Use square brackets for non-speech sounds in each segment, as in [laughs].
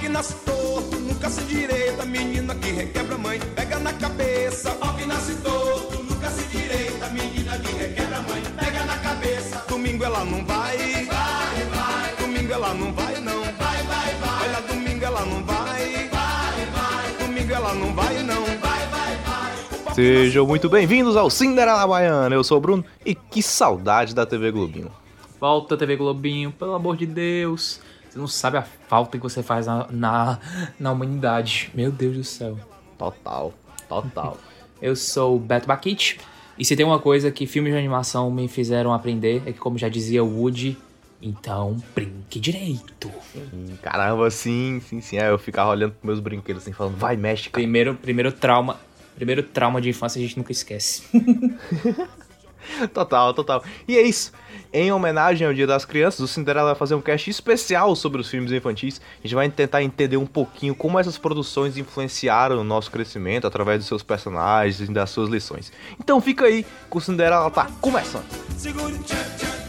que nasce torto, nunca se direita, menina que requebra mãe, pega na cabeça. Ó que nasce torto, nunca se direita, menina que requebra mãe, pega na cabeça. Domingo ela não vai, vai, vai. Domingo ela não vai não, vai, vai, vai. Olha, domingo ela não vai, vai, vai. Domingo ela não vai não, vai, vai, vai. Sejam muito bem-vindos ao Cinderela Baiana. Eu sou o Bruno e que saudade da TV Globinho. Volta, TV Globinho, pelo amor de Deus. Você não sabe a falta que você faz na, na, na humanidade. Meu Deus do céu. Total, total. [laughs] Eu sou o Beto Bakit. E se tem uma coisa que filmes de animação me fizeram aprender é que, como já dizia o Woody, então brinque direito. Hum, Caramba, sim, sim, sim. É, eu ficava olhando pros meus brinquedos assim, falando, vai, mexe, cara. Primeiro, primeiro trauma. Primeiro trauma de infância a gente nunca esquece. [laughs] [laughs] Total, total. E é isso. Em homenagem ao Dia das Crianças, o Cinderela vai fazer um cast especial sobre os filmes infantis. A gente vai tentar entender um pouquinho como essas produções influenciaram o nosso crescimento através dos seus personagens e das suas lições. Então fica aí, que o Cinderela tá começando. Segure, tchan, tchan,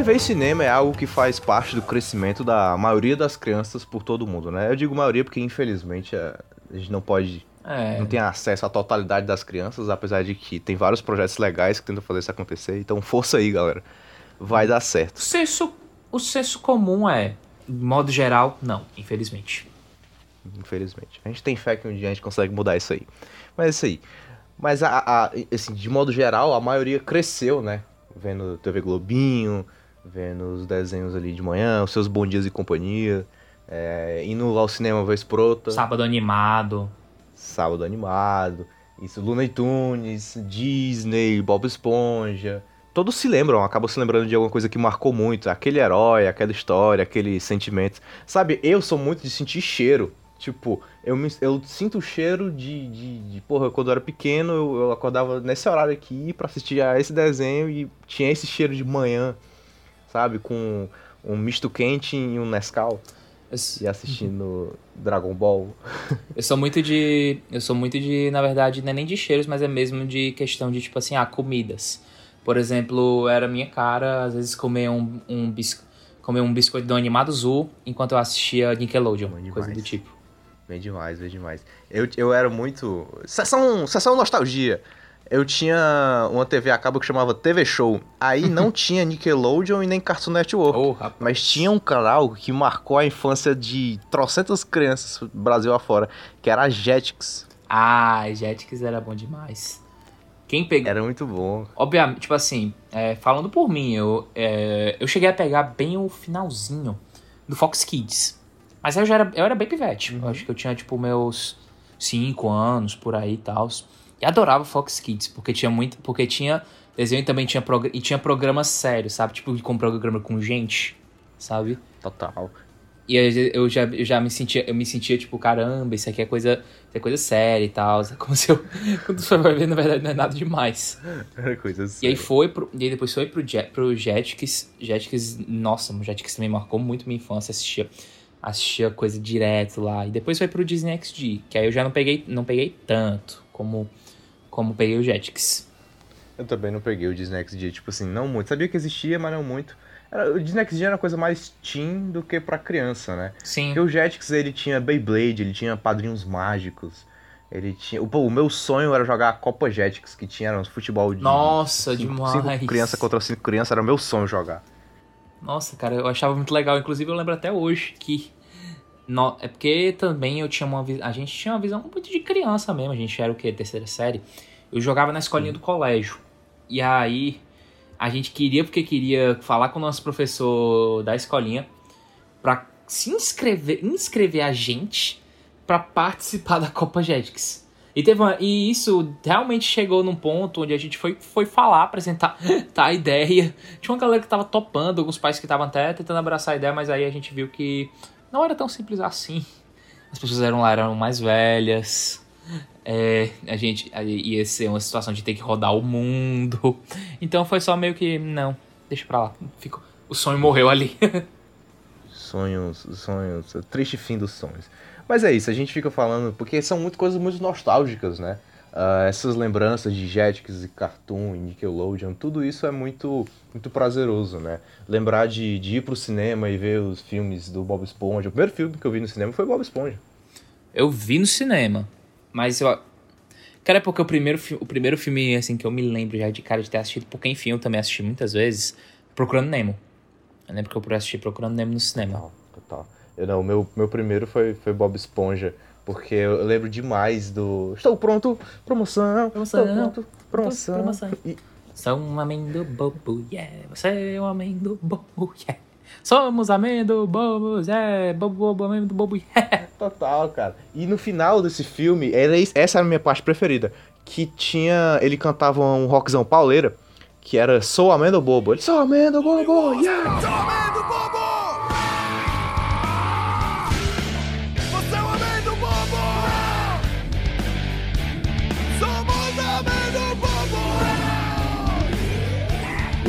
TV e cinema é algo que faz parte do crescimento da maioria das crianças por todo mundo, né? Eu digo maioria porque infelizmente é, a gente não pode É. não tem acesso à totalidade das crianças, apesar de que tem vários projetos legais que tentam fazer isso acontecer. Então, força aí, galera. Vai dar certo. O senso, o senso comum é, de modo geral, não, infelizmente. Infelizmente. A gente tem fé que um dia a gente consegue mudar isso aí. Mas é isso aí. Mas, a, a- assim, de modo geral, a maioria cresceu, né? Vendo TV Globinho, vendo os desenhos ali de manhã, os seus bons dias e companhia. é, indo ao cinema vez por outra. Sábado animado. Sábado Animado, isso, Looney Tunes, Disney, Bob Esponja. Todos se lembram, acabam se lembrando de alguma coisa que marcou muito. Aquele herói, aquela história, aquele sentimento. Sabe, eu sou muito de sentir cheiro. Tipo, eu, me- eu sinto o cheiro de, de, de- Porra, quando eu era pequeno, eu, eu acordava nesse horário aqui pra assistir a esse desenho e tinha esse cheiro de manhã, sabe? Com um misto quente e um Nescau. E assistindo Dragon Ball. [laughs] eu sou muito de. Eu sou muito de, na verdade, não é nem de cheiros, mas é mesmo de questão de, tipo assim, ah, comidas. Por exemplo, era minha cara, às vezes, comer um, um, bis, comer um biscoito do Animado Azul enquanto eu assistia Nickelodeon, Bom coisa demais. do tipo. Bem demais, bem demais. Eu, eu era muito. Sessão, sessão nostalgia. Eu tinha uma TV a cabo que chamava TV Show. Aí não [laughs] tinha Nickelodeon e nem Cartoon Network. Oh. Mas tinha um canal que marcou a infância de trocentas crianças Brasil afora, que era a Jetix. Ah, Jetix era bom demais. Quem pegou. Era muito bom. Obviamente, tipo assim, é, falando por mim, eu, é, eu cheguei a pegar bem o finalzinho do Fox Kids. Mas eu já era, eu era bem pivete. Eu acho que eu tinha, tipo, meus 5 anos por aí e tal. E adorava Fox Kids, porque tinha muito. Porque tinha desenho e também tinha, progr- e tinha programas sérios, sabe? Tipo, com programa com gente, sabe? Total. E eu, eu já, eu já me sentia, eu me sentia tipo, caramba, isso aqui é coisa, isso é coisa séria e tal. É [laughs] como se eu. Quando você vai ver, na verdade, não é nada demais. Era [laughs] coisa E aí séria. foi pro, e aí depois foi pro, Jet, pro Jetix. Jetix, nossa, o Jetix também marcou muito minha infância, assistia, assistia coisa direto lá. E depois foi pro Disney XD, que aí eu já não peguei, não peguei tanto como, como peguei o Jetix. Eu também não peguei o Disney XD, tipo assim, não muito. Sabia que existia, mas não muito. Era, o Disney XD era uma coisa mais teen do que pra criança, né? Sim. Porque o Jetix, ele tinha Beyblade, ele tinha Padrinhos Mágicos, ele tinha... Pô, o meu sonho era jogar a Copa Jetix, que tinha um futebol de... Nossa, cinco, demais. Cinco crianças contra cinco crianças, era o meu sonho jogar. Nossa, cara, eu achava muito legal. Inclusive, eu lembro até hoje que. No- é porque também eu tinha uma visão. A gente tinha uma visão muito de criança mesmo. A gente era o quê? Terceira série. Eu jogava na escolinha do colégio. E aí. A gente queria, porque queria falar com o nosso professor da escolinha. Pra se inscrever, inscrever a gente pra participar da Copa Jetix. E, teve uma- e isso realmente chegou num ponto onde a gente foi, foi falar, apresentar [laughs] tá, a ideia. Tinha uma galera que tava topando, alguns pais que estavam até tentando abraçar a ideia, mas aí a gente viu que não era tão simples assim. As pessoas eram lá, eram mais velhas. É, a gente ia ser uma situação de ter que rodar o mundo. Então foi só meio que, não, deixa pra lá. Ficou, o sonho morreu ali. [laughs] Sonhos, sonhos, triste fim dos sonhos. Mas é isso, a gente fica falando, porque são muito coisas muito nostálgicas, né? Uh, essas lembranças de Jetix e Cartoon e Nickelodeon, tudo isso é muito muito prazeroso, né? Lembrar de, de ir pro cinema e ver os filmes do Bob Esponja. O primeiro filme que eu vi no cinema foi Bob Esponja. Eu vi no cinema, mas eu... Cara, é porque o primeiro, o primeiro filme, assim, que eu me lembro já de cara de ter assistido, porque enfim, eu também assisti muitas vezes, Procurando Nemo. Eu lembro que eu assisti Procurando Nemo no cinema. Total, total. Eu, não, meu, meu primeiro foi, foi Bob Esponja. Porque eu lembro demais do. Estou pronto, promoção. Promoção. Estou pronto, promoção. promoção. E... Sou um amendo bobo, yeah. Você é um amendo bobo, yeah. Somos amendo bobos, yeah. Bobo, bobo, amendo bobo, yeah. [laughs] Total, cara. E no final desse filme, era, essa era a minha parte preferida. Que tinha. Ele cantava um rockzão pauleira. Que era Sou amendo bobo. Ele, Sou amendo bobo, yeah.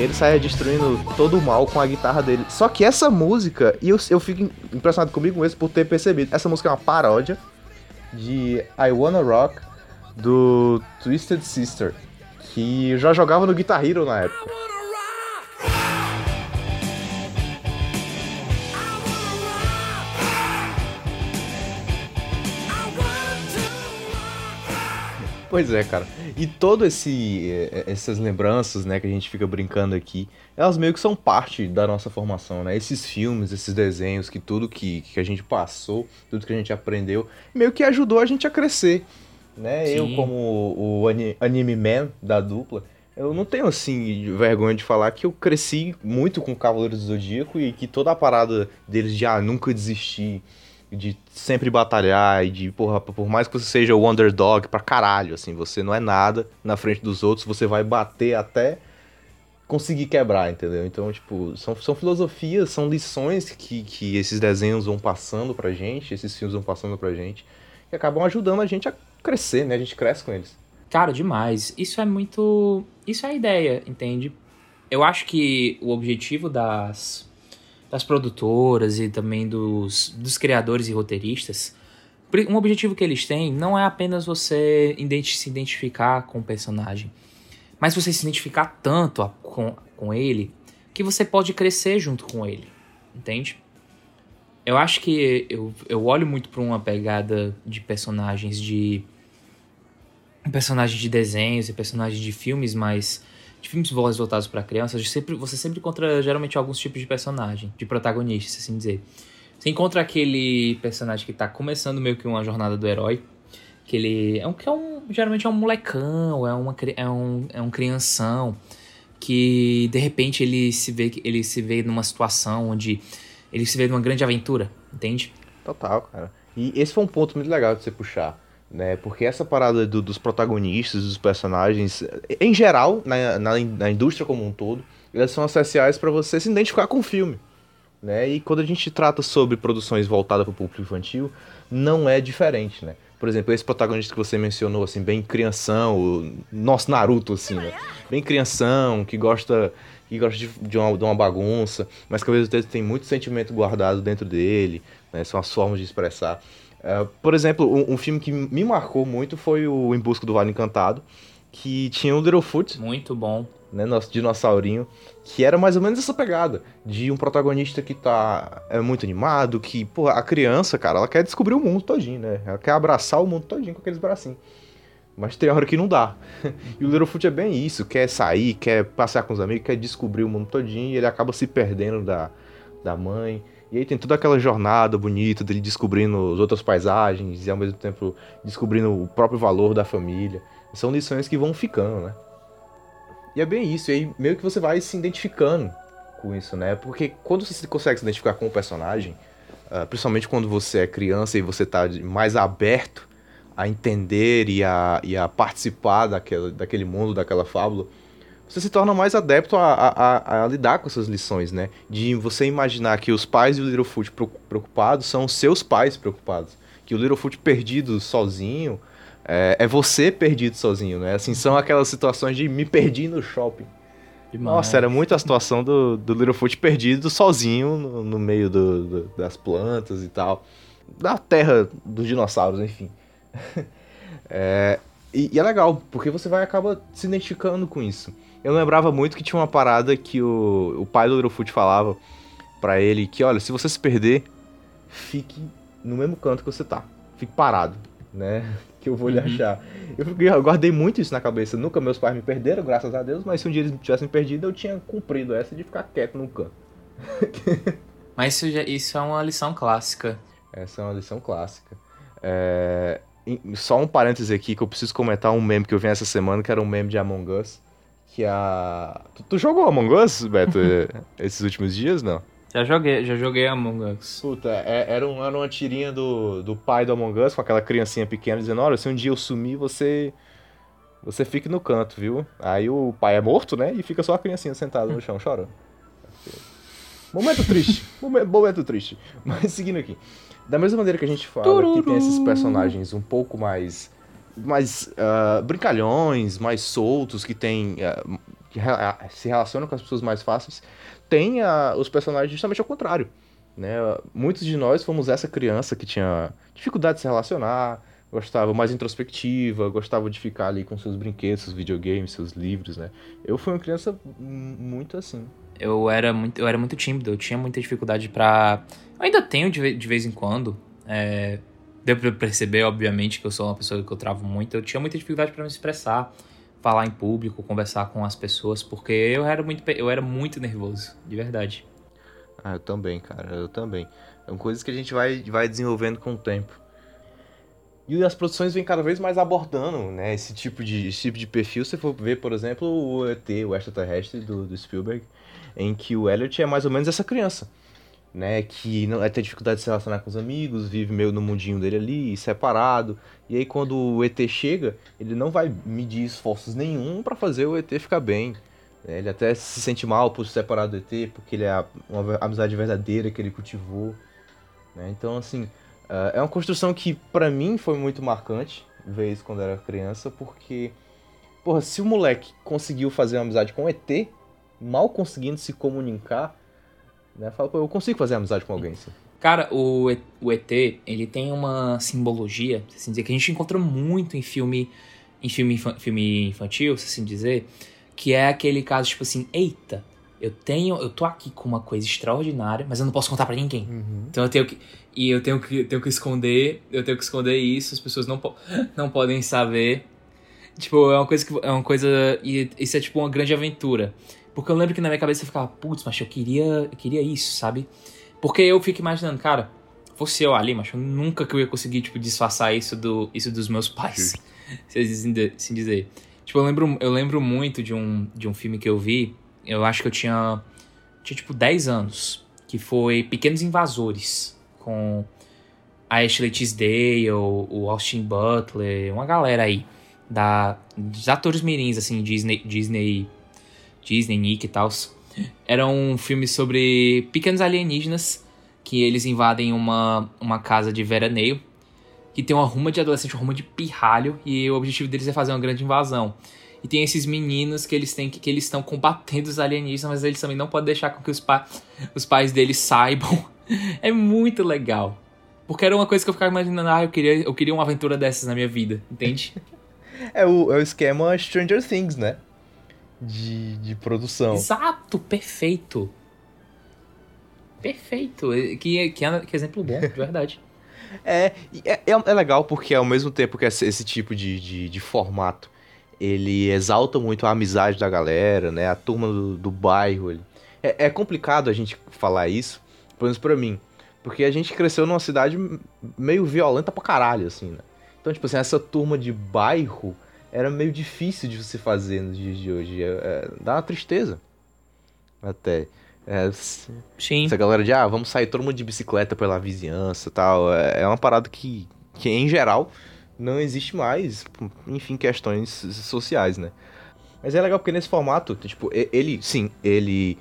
Ele saia destruindo todo o mal com a guitarra dele. Só que essa música, e eu, eu fico impressionado comigo mesmo por ter percebido, essa música é uma paródia de I Wanna Rock do Twisted Sister, que já jogava no Guitar Hero na época. Pois é, cara. E todo esse eh, essas lembranças, né, que a gente fica brincando aqui, elas meio que são parte da nossa formação, né? Esses filmes, esses desenhos, que tudo que, que a gente passou, tudo que a gente aprendeu, meio que ajudou a gente a crescer, né? Sim. Eu como o anime man da dupla, eu não tenho assim vergonha de falar que eu cresci muito com Cavaleiros do Zodíaco e que toda a parada deles de ah, nunca desistir, de sempre batalhar e de, porra, por mais que você seja o underdog pra caralho, assim, você não é nada na frente dos outros, você vai bater até conseguir quebrar, entendeu? Então, tipo, são, são filosofias, são lições que, que esses desenhos vão passando pra gente, esses filmes vão passando pra gente, que acabam ajudando a gente a crescer, né? A gente cresce com eles. Cara, demais. Isso é muito. Isso é a ideia, entende? Eu acho que o objetivo das das produtoras e também dos, dos criadores e roteiristas, um objetivo que eles têm não é apenas você se identificar com o personagem, mas você se identificar tanto com, com ele que você pode crescer junto com ele, entende? Eu acho que eu, eu olho muito para uma pegada de personagens de. personagens de desenhos e personagens de filmes mais de filmes voltados para crianças, sempre, você sempre encontra geralmente alguns tipos de personagem, de protagonista, assim dizer. Você encontra aquele personagem que tá começando meio que uma jornada do herói, que ele é um que é um geralmente é um molecão, é uma é um é um crianção que de repente ele se vê ele se vê numa situação onde ele se vê numa grande aventura, entende? Total, cara. E esse foi um ponto muito legal de você puxar né? Porque essa parada do, dos protagonistas, dos personagens, em geral, na, na, na indústria como um todo, elas são essenciais para você se identificar com o filme. Né? E quando a gente trata sobre produções voltadas para o público infantil, não é diferente, né? Por exemplo, esse protagonista que você mencionou, assim, bem crianção, o nosso Naruto, assim, né? Bem crianção, que gosta, que gosta de, de, uma, de uma bagunça, mas que ao mesmo tempo tem muito sentimento guardado dentro dele, né? São as formas de expressar. Uh, por exemplo, um, um, filme que me marcou muito foi o Em Busca do Vale Encantado, que tinha o Littlefoot. Muito bom. Né, nosso dinossaurinho, que era mais ou menos essa pegada, de um protagonista que tá é muito animado, que, pô, a criança, cara, ela quer descobrir o mundo todinho, né? Ela quer abraçar o mundo todinho com aqueles bracinhos. Mas tem hora que não dá. [laughs] e o Littlefoot é bem isso, quer sair, quer passear com os amigos, quer descobrir o mundo todinho, e ele acaba se perdendo da, da mãe. E aí tem toda aquela jornada bonita dele descobrindo as outras paisagens e ao mesmo tempo descobrindo o próprio valor da família. São lições que vão ficando, né? E é bem isso, e aí meio que você vai se identificando com isso, né? Porque quando você consegue se identificar com o personagem, uh, principalmente quando você é criança e você tá mais aberto a entender e a, e a participar daquele, daquele mundo, daquela fábula, você se torna mais adepto a, a, a, lidar com essas lições, né? De você imaginar que os pais do Littlefoot preocupados são seus pais preocupados. Que o Littlefoot perdido sozinho é, é, você perdido sozinho, né? Assim, são aquelas situações de me perdi no shopping. Demais. Nossa, era muito a situação do, do Littlefoot perdido sozinho no, no meio do, do, das plantas e tal. da terra dos dinossauros, enfim. [laughs] é, e, e, é legal, porque você vai acaba se identificando com isso. Eu lembrava muito que tinha uma parada que o, o pai do Littlefoot falava para ele que, olha, se você se perder, fique no mesmo canto que você tá. Fique parado, né? [laughs] Que eu vou lhe uhum. achar. Eu, eu, guardei muito isso na cabeça. Nunca meus pais me perderam, graças a Deus, mas se um dia eles tivessem perdido, eu tinha cumprido essa de ficar quieto no canto. [laughs] mas isso, já, isso é uma lição clássica. Essa é uma lição clássica. É... Só um parêntese aqui que eu preciso comentar um meme que eu vi essa semana, que era um meme de Among Us. Que a. Tu, tu jogou Among Us, Beto, [laughs] esses últimos dias, não? Já joguei, já joguei Among Us. Puta, é, era, um, era uma tirinha do, do pai do Among Us com aquela criancinha pequena dizendo: Olha, se um dia eu sumir, você. Você fique no canto, viu? Aí o pai é morto, né? E fica só a criancinha sentada no chão chorando. Momento triste. [laughs] momento, momento triste. Mas seguindo aqui. Da mesma maneira que a gente fala Tururu. que tem esses personagens um pouco mais. Mais uh, brincalhões, mais soltos, que tem. Uh, que se relacionam com as pessoas mais fáceis tem a, os personagens justamente ao contrário. Né? Muitos de nós fomos essa criança que tinha dificuldade de se relacionar, gostava mais introspectiva, gostava de ficar ali com seus brinquedos, seus videogames, seus livros, né? Eu fui uma criança muito assim. Eu era muito, eu era muito tímido, eu tinha muita dificuldade para, ainda tenho de, de vez em quando. É... Deu pra perceber, obviamente, que eu sou uma pessoa que eu travo muito. Eu tinha muita dificuldade para me expressar falar em público, conversar com as pessoas, porque eu era muito, eu era muito nervoso, de verdade. Ah, eu também, cara, eu também. São coisas que a gente vai, vai desenvolvendo com o tempo. E as produções vêm cada vez mais abordando né, esse, tipo de, esse tipo de perfil. Se for ver, por exemplo, o ET, o extraterrestre do, do Spielberg, em que o Elliot é mais ou menos essa criança né, que não é ter dificuldade de se relacionar com os amigos, vive meio no mundinho dele ali, separado. E aí quando o ET chega, ele não vai medir esforços nenhum para fazer o ET ficar bem. Né? Ele até se sente mal por se separar do ET, porque ele é uma amizade verdadeira que ele cultivou. Né? Então, assim, uh, é uma construção que para mim foi muito marcante, isso quando era criança, porque, porra, se o moleque conseguiu fazer uma amizade com o ET, mal conseguindo se comunicar, né? Fala, pô, eu consigo fazer amizade com alguém, sim. Cara, o, o ET, ele tem uma simbologia, assim dizer, que a gente encontra muito em filme, em filme, filme infantil, se assim dizer, que é aquele caso, tipo assim, eita, eu tenho, eu tô aqui com uma coisa extraordinária, mas eu não posso contar para ninguém. Uhum. Então eu tenho que e eu tenho que tenho que esconder, eu tenho que esconder isso, as pessoas não, po [laughs] não podem saber. Tipo, é uma coisa que é uma coisa e isso é tipo uma grande aventura. Porque eu lembro que na minha cabeça eu ficava, putz, mas eu queria, eu queria isso, sabe? Porque eu fico imaginando, cara, fosse eu ali, mas eu nunca que eu ia conseguir, tipo, disfarçar isso, do, isso dos meus pais. [laughs] se assim dizer. Tipo, eu lembro, eu lembro muito de um, de um filme que eu vi, eu acho que eu tinha, tinha tipo 10 anos, que foi Pequenos Invasores, com a Ashley Tisdale, o Austin Butler, uma galera aí, da, dos atores mirins, assim, Disney, Disney Disney, Nick e tal. Era um filme sobre pequenos alienígenas que eles invadem uma, uma casa de veraneio que tem uma ruma de adolescente, uma ruma de pirralho e o objetivo deles é fazer uma grande invasão. E tem esses meninos que eles têm que, que eles estão combatendo os alienígenas, mas eles também não podem deixar com que os, pa, os pais deles saibam. [laughs] é muito legal. Porque era uma coisa que eu ficava imaginando, ah, eu queria, eu queria uma aventura dessas na minha vida, entende? [laughs] é, o, é o esquema Stranger Things, né? De, de produção. Exato, perfeito. Perfeito. Que, que, que exemplo bom, de verdade. [laughs] é, é, é legal porque ao mesmo tempo que esse, esse tipo de, de, de, formato ele exalta muito a amizade da galera, né? A turma do, do bairro. Ele... É, é complicado a gente falar isso, pelo menos pra mim. Porque a gente cresceu numa cidade meio violenta pra caralho, assim, né? Então, tipo assim, essa turma de bairro era meio difícil de você fazer nos dias de hoje. É, é, dá uma tristeza. Até. É, Sim. Essa galera de, ah, vamos sair todo mundo de bicicleta pela vizinhança tal. É, é uma parada que, que, em geral, não existe mais. Enfim, questões sociais, né? Mas é legal porque nesse formato, tipo, ele, sim, ele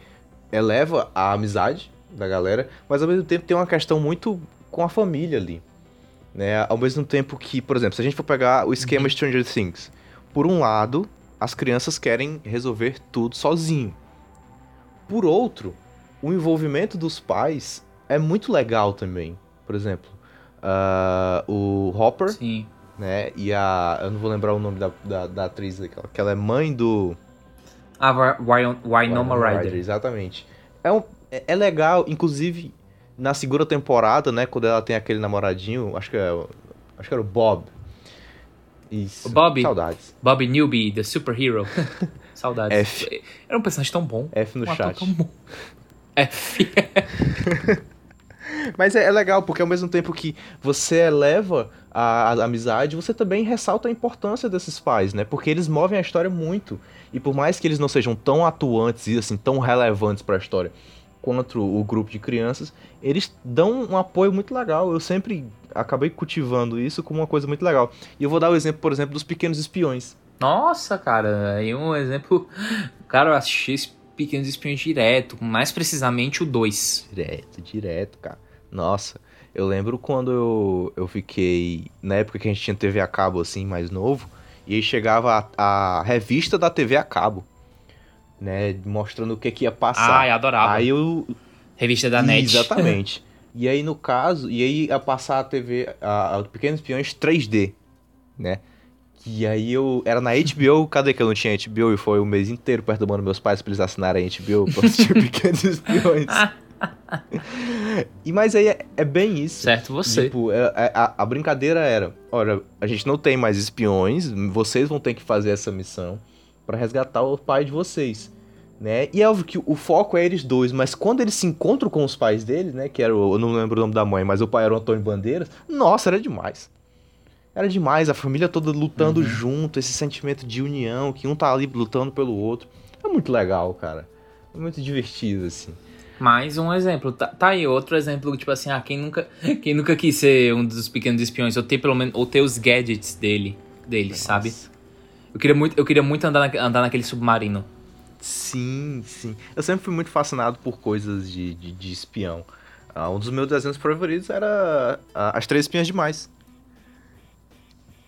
eleva a amizade da galera, mas ao mesmo tempo tem uma questão muito com a família ali. Né? Ao mesmo tempo que, por exemplo, se a gente for pegar o esquema uhum. Stranger Things, por um lado, as crianças querem resolver tudo sozinho. Por outro, o envolvimento dos pais é muito legal também. Por exemplo, ah, o Hopper, Sim. né? E a. Eu não vou lembrar o nome da, da, da atriz daquela, que ela é mãe do. A Wy- Wy- Winona Ryder. Exatamente. É, um, é, é legal, inclusive, na segunda temporada, né? Quando ela tem aquele namoradinho, acho que é. Acho que era o Bob. Isso. O Bob? Saudades. Bob Newby, The Superhero. [laughs] Saudades. F. Era um personagem tão bom. F no um chat. tão bom. F. [laughs] Mas é, é legal, porque ao mesmo tempo que você eleva a, a amizade, você também ressalta a importância desses pais, né? Porque eles movem a história muito. E por mais que eles não sejam tão atuantes e assim, tão relevantes pra história quanto o grupo de crianças, eles dão um apoio muito legal. Eu sempre acabei cultivando isso como uma coisa muito legal. E eu vou dar o exemplo, por exemplo, dos Pequenos Espiões. Nossa, cara, aí um exemplo. Cara, eu assisti Pequenos Espiões direto, mais precisamente o 2. Direto, direto, cara. Nossa, eu lembro quando eu, eu fiquei. Na época que a gente tinha TV a cabo, assim, mais novo, e aí chegava a, a revista da TV a cabo, né? Mostrando o que, que ia passar. Ah, eu adorava. Aí eu. Revista da NET. Exatamente. [laughs] e aí, no caso, e aí ia passar a TV, a, a Pequenos Espiões 3D, né? E aí eu. Era na HBO, [laughs] cadê que eu não tinha HBO? E foi o mês inteiro perturbando meus pais pra eles assinarem a HBO pra assistir [laughs] Pequenos Espiões. e mas aí é, é bem isso. Certo, você. Tipo, é- é- a, a brincadeira era: olha, a gente não tem mais espiões, vocês vão ter que fazer essa missão pra resgatar o pai de vocês. Né? E é óbvio que o foco é eles dois, mas quando eles se encontram com os pais deles, né? Que era o, eu não lembro o nome da mãe, mas o pai era o Antônio Bandeiras. Nossa, era demais. Era demais, a família toda lutando Uhum. junto, esse sentimento de união, que um tá ali lutando pelo outro. É muito legal, cara. É muito divertido, assim. Mais um exemplo. Tá, tá aí outro exemplo, tipo assim, ah, quem nunca, quem nunca quis ser um dos pequenos espiões, ou ter pelo menos, ou ter os gadgets dele, dele, sabe? Eu queria muito, eu queria muito andar, na- andar naquele submarino. Sim, sim. Eu sempre fui muito fascinado por coisas de, de, de espião. Ah, um dos meus desenhos favoritos era ah, As Três Espinhas Demais.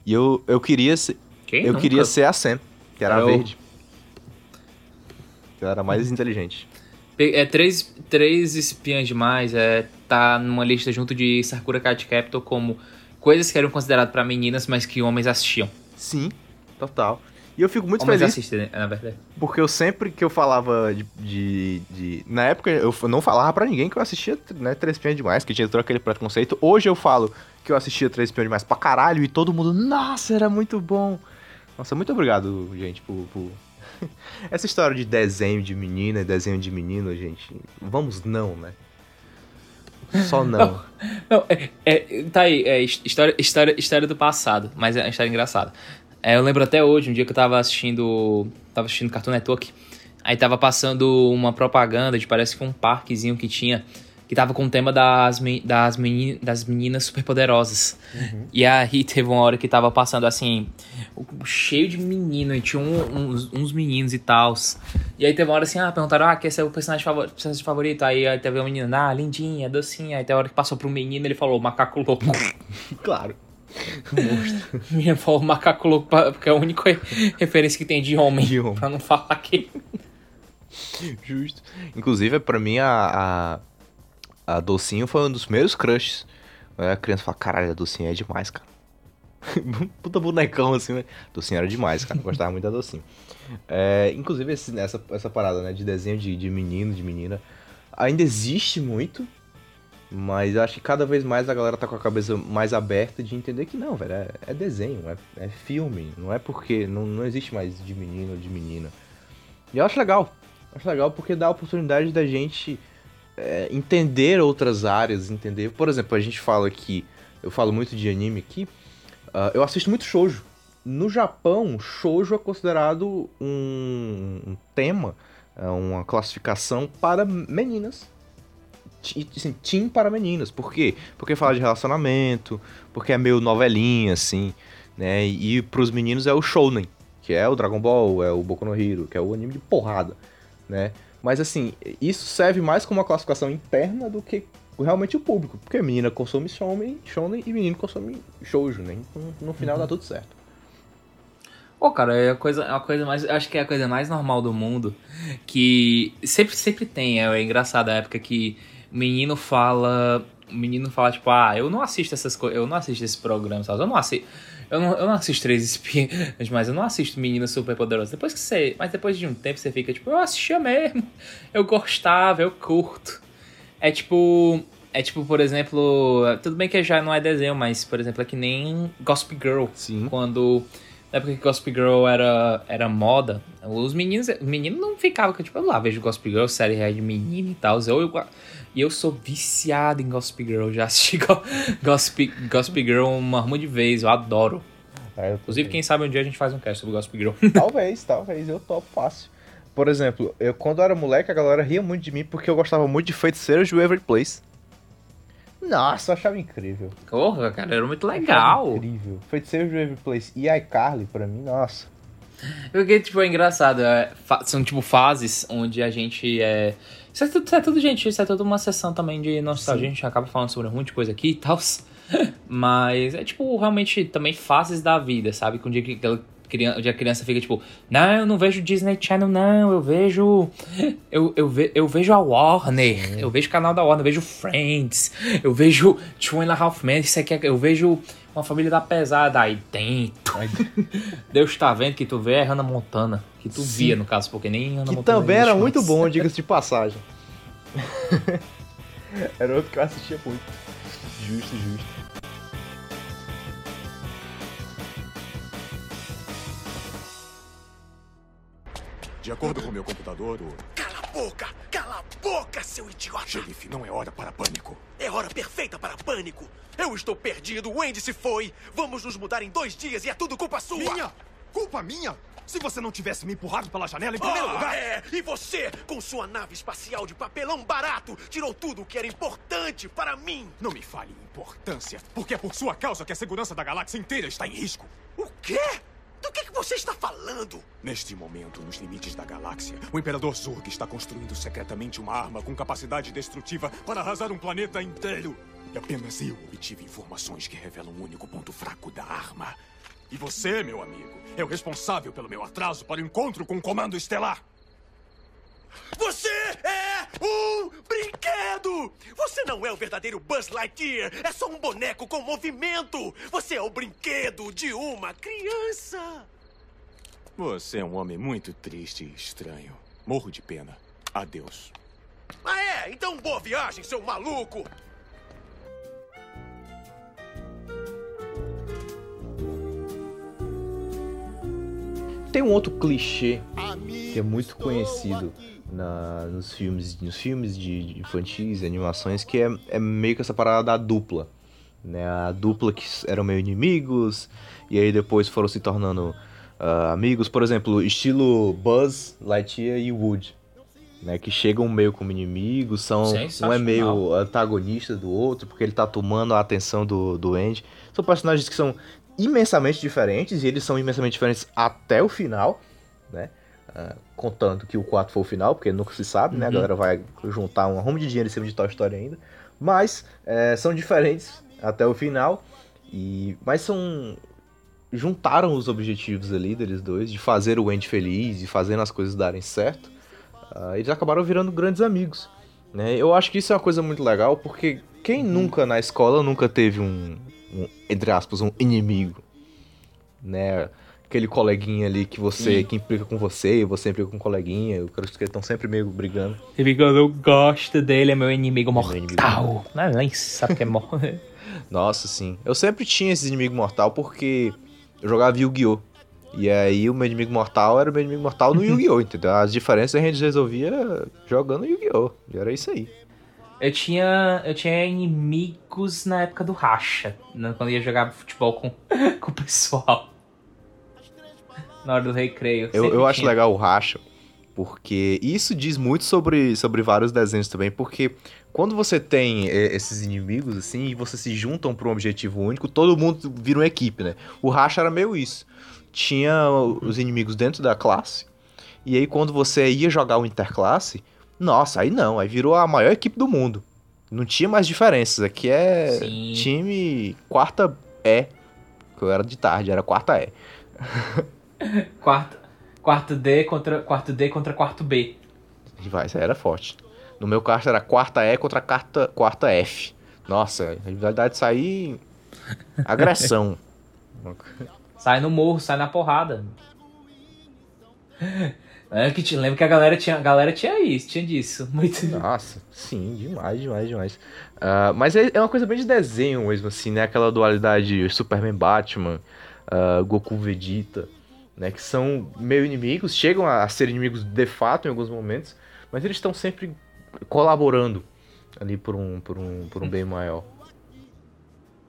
E eu, eu queria ser, Quem eu nunca? queria ser a Sam, que era a Eu- verde. Que era mais inteligente. É, três, três espiãs demais, é, tá numa lista junto de Sakura Card Captor como coisas que eram consideradas pra meninas, mas que homens assistiam. Sim, total. E eu fico muito homens feliz assistem, né, na verdade. porque eu sempre que eu falava de. de, de- na época eu não falava pra ninguém que eu assistia né, Três Espinhas Demais, que tinha todo aquele preconceito. Hoje eu falo que eu assistia Três Espinhas Demais pra caralho e todo mundo, nossa, era muito bom. Nossa, muito obrigado, gente, por. por- [laughs] Essa história de desenho de menina e desenho de menino, gente. Vamos não, né? Só [laughs] não. Não, é, é, tá aí, é his- história, história, história do passado, mas é uma história engraçada. É, eu lembro até hoje, um dia que eu tava assistindo. Tava assistindo Cartoon Network. Aí tava passando uma propaganda de parece que um parquezinho que tinha. Que tava com o tema das, me- das, meni- das meninas superpoderosas. E aí [laughs] teve uma hora que tava passando assim, o- cheio de menino, e tinha um- uns, uns meninos e tal. E aí teve uma hora assim, ah, perguntaram, ah, quem é seu personagem favorito? Personagem favorito? Aí, aí teve uma menina, ah, lindinha, docinha. Aí teve a hora que passou pro menino, ele falou, macaco louco. claro. [laughs] O menino falou macaco louco, pra- porque é a única referência que tem de homem. De homem. Pra não falar que. [laughs] Justo. Inclusive, pra mim, a, a, a Docinho foi um dos primeiros crushes. A criança fala, caralho, a Docinho é demais, cara. [laughs] Puta bonecão, assim, né? Docinho era demais, cara. Eu gostava muito da Docinho. É, inclusive, esse- essa, essa parada, né, de desenho de, de menino, de menina, ainda existe muito, mas eu acho que cada vez mais a galera tá com a cabeça mais aberta de entender que não, velho, é, é desenho, é, é filme, não é porque não, não existe mais de menino ou de menina. E eu acho legal, acho legal porque dá a oportunidade da gente é, entender outras áreas, entender. Por exemplo, a gente fala aqui, eu falo muito de anime aqui, ah, eu assisto muito shoujo. No Japão, shoujo é considerado um, um tema, é uma classificação para meninas. Assim, teen para meninas. Por quê? Porque fala de relacionamento, porque é meio novelinha, assim, né? E pros meninos é o shounen, que é o Dragon Ball, é o Boku no Hero, que é o anime de porrada, né? Mas assim, isso serve mais como uma classificação interna do que realmente o público. Porque menina consome shonen, shonen e menino consome shoujo, né? Então, no final dá tudo certo. Pô, cara, é a coisa, é uma coisa mais. Acho que é a coisa mais normal do mundo. Que sempre, sempre tem. É, é engraçado a época que o menino fala. um menino falar, tipo, ah, eu não assisto essas coisas, eu não assisto esse programa, sabe? Eu não assisto. Eu não, eu não assisto Três Espiãs, mas eu não assisto Meninas Super Poderosas. Depois que você. Mas depois de um tempo você fica, tipo, eu assistia mesmo. Eu gostava, eu curto. É tipo. É tipo, por exemplo. Tudo bem que já não é desenho, mas, por exemplo, é que nem Gossip Girl. Sim. Quando. Na época que Gossip Girl era, era moda, os meninos, os meninos não ficavam, tipo, eu lá vejo Gossip Girl, série de menino e tal. Eu, eu, e eu sou viciado em Gossip Girl. Já [laughs] assisti Gossip, Gossip Girl uma ruma de vez. Eu adoro. É, eu Inclusive, quem sabe um dia a gente faz um cast sobre Gossip Girl. [laughs] Talvez, talvez. Eu topo fácil. Por exemplo, eu quando eu era moleque, a galera ria muito de mim porque eu gostava muito de Feiticeiros de Waverly Place. Nossa, eu achava incrível. Porra, cara, era muito legal. Incrível. Feiticeiros de Waverly Place e iCarly, pra mim, nossa. Porque, tipo, é engraçado. É, são, tipo, fases onde a gente é isso é tudo, isso é tudo gente, isso é tudo uma sessão também de nostalgia. Sim. A gente acaba falando sobre um monte de coisa aqui e tal. [laughs] Mas é tipo, realmente também fases da vida, sabe? Com o dia que aquela criança, onde a criança fica tipo, não, eu não vejo Disney Channel, não, eu vejo. Eu, eu, ve, eu vejo a Warner, Sim. eu vejo o canal da Warner, eu vejo Friends, eu vejo Two and a Half Men, isso aqui, eu vejo uma família da pesada aí dentro. [laughs] Deus tá vendo que tu vê é Hannah Montana. Que tu Sim. via, no caso, porque nem Hannah que também era muito bom, diga-se de passagem. [laughs] era outro que eu assistia muito. Justo, justo. De acordo com meu computador, o... Cala a boca! Cala a boca, seu idiota! Xerife, não é hora para pânico. É hora perfeita para pânico! Eu estou perdido, o Andy se foi! Vamos nos mudar em dois dias e é tudo culpa sua! Minha? Culpa minha? Se você não tivesse me empurrado pela janela em primeiro ah, lugar... é! E você, com sua nave espacial de papelão barato, tirou tudo o que era importante para mim! Não me fale em importância, porque é por sua causa que a segurança da galáxia inteira está em risco. O quê? Do que, que você está falando? Neste momento, nos limites da galáxia, o Imperador Zurg está construindo secretamente uma arma com capacidade destrutiva para arrasar um planeta inteiro. E apenas eu obtive informações que revelam um único ponto fraco da arma. E você, meu amigo, é o responsável pelo meu atraso para o encontro com o Comando Estelar. Você é um brinquedo! Você não é o verdadeiro Buzz Lightyear, é só um boneco com movimento! Você é o brinquedo de uma criança! Você é um homem muito triste e estranho. Morro de pena. Adeus. Ah, é? Então boa viagem, seu maluco! Tem um outro clichê que é muito conhecido na, nos filmes, nos filmes de, de infantis, animações, que é, é meio que essa parada da dupla. Né? A dupla que eram meio inimigos, e aí depois foram se tornando uh, amigos. Por exemplo, estilo Buzz, Lightyear e Woody. Né, que chegam meio como inimigos, são um é meio antagonista do outro, porque ele tá tomando a atenção do, do Andy. São personagens que são imensamente diferentes, e eles são imensamente diferentes até o final, né? Uh, contando que o 4 foi o final, porque nunca se sabe, uhum. né? A uhum. galera vai juntar um rumo de dinheiro em cima de Toy Story ainda. Mas é, são diferentes até o final. E, mas são. Juntaram os objetivos ali deles dois, de fazer o Andy feliz e fazendo as coisas darem certo. Uh, eles acabaram virando grandes amigos. Né? Eu acho que isso é uma coisa muito legal, porque quem uhum. nunca na escola nunca teve um, um, entre aspas, um inimigo? Né? aquele coleguinha ali que você, Sim. que implica com você, e você implica com um coleguinha, os caras que estão sempre meio brigando. Que eu gosto dele, é meu inimigo mortal. É meu inimigo. [laughs] Não, nem sabe que é mortal. [laughs] Nossa, sim. Eu sempre tinha esse inimigo mortal porque eu jogava Yu-Gi-Oh! E aí o meu inimigo mortal era o meu inimigo mortal no [laughs] Yu-Gi-Oh! entendeu? As diferenças a gente resolvia jogando Yu-Gi-Oh! E era isso aí. Eu tinha, eu tinha inimigos na época do racha, né? quando ia jogar futebol com, [laughs] com o pessoal na hora do recreio. Eu, eu acho legal o racha, porque isso diz muito sobre, sobre vários desenhos também, porque quando você tem é, esses inimigos assim e você se juntam para um objetivo único, todo mundo vira uma equipe, né? O racha era meio isso. Tinha os inimigos dentro da classe, e aí quando você ia jogar o interclasse, nossa, aí não, aí virou a maior equipe do mundo. Não tinha mais diferenças. Aqui é Sim. time quarta E. Que eu era de tarde, era quarta E. [laughs] quarto, quarto D contra quarto D contra quarto B. Vai, era forte. No meu caso era quarta E contra quarta, quarta F. Nossa, a rivalidade sair. Agressão. [laughs] sai no morro, sai na porrada. [laughs] É que te lembro que a galera tinha, a galera tinha isso, tinha disso. [laughs] Muito. Nossa, sim, demais, demais, demais. Uh, mas é, é, uma coisa bem de desenho mesmo, assim, né? Aquela dualidade Superman Batman, uh, Goku Vegeta, né? Que são meio inimigos, chegam a ser inimigos de fato em alguns momentos, mas eles estão sempre colaborando ali por um, por um, por um bem maior.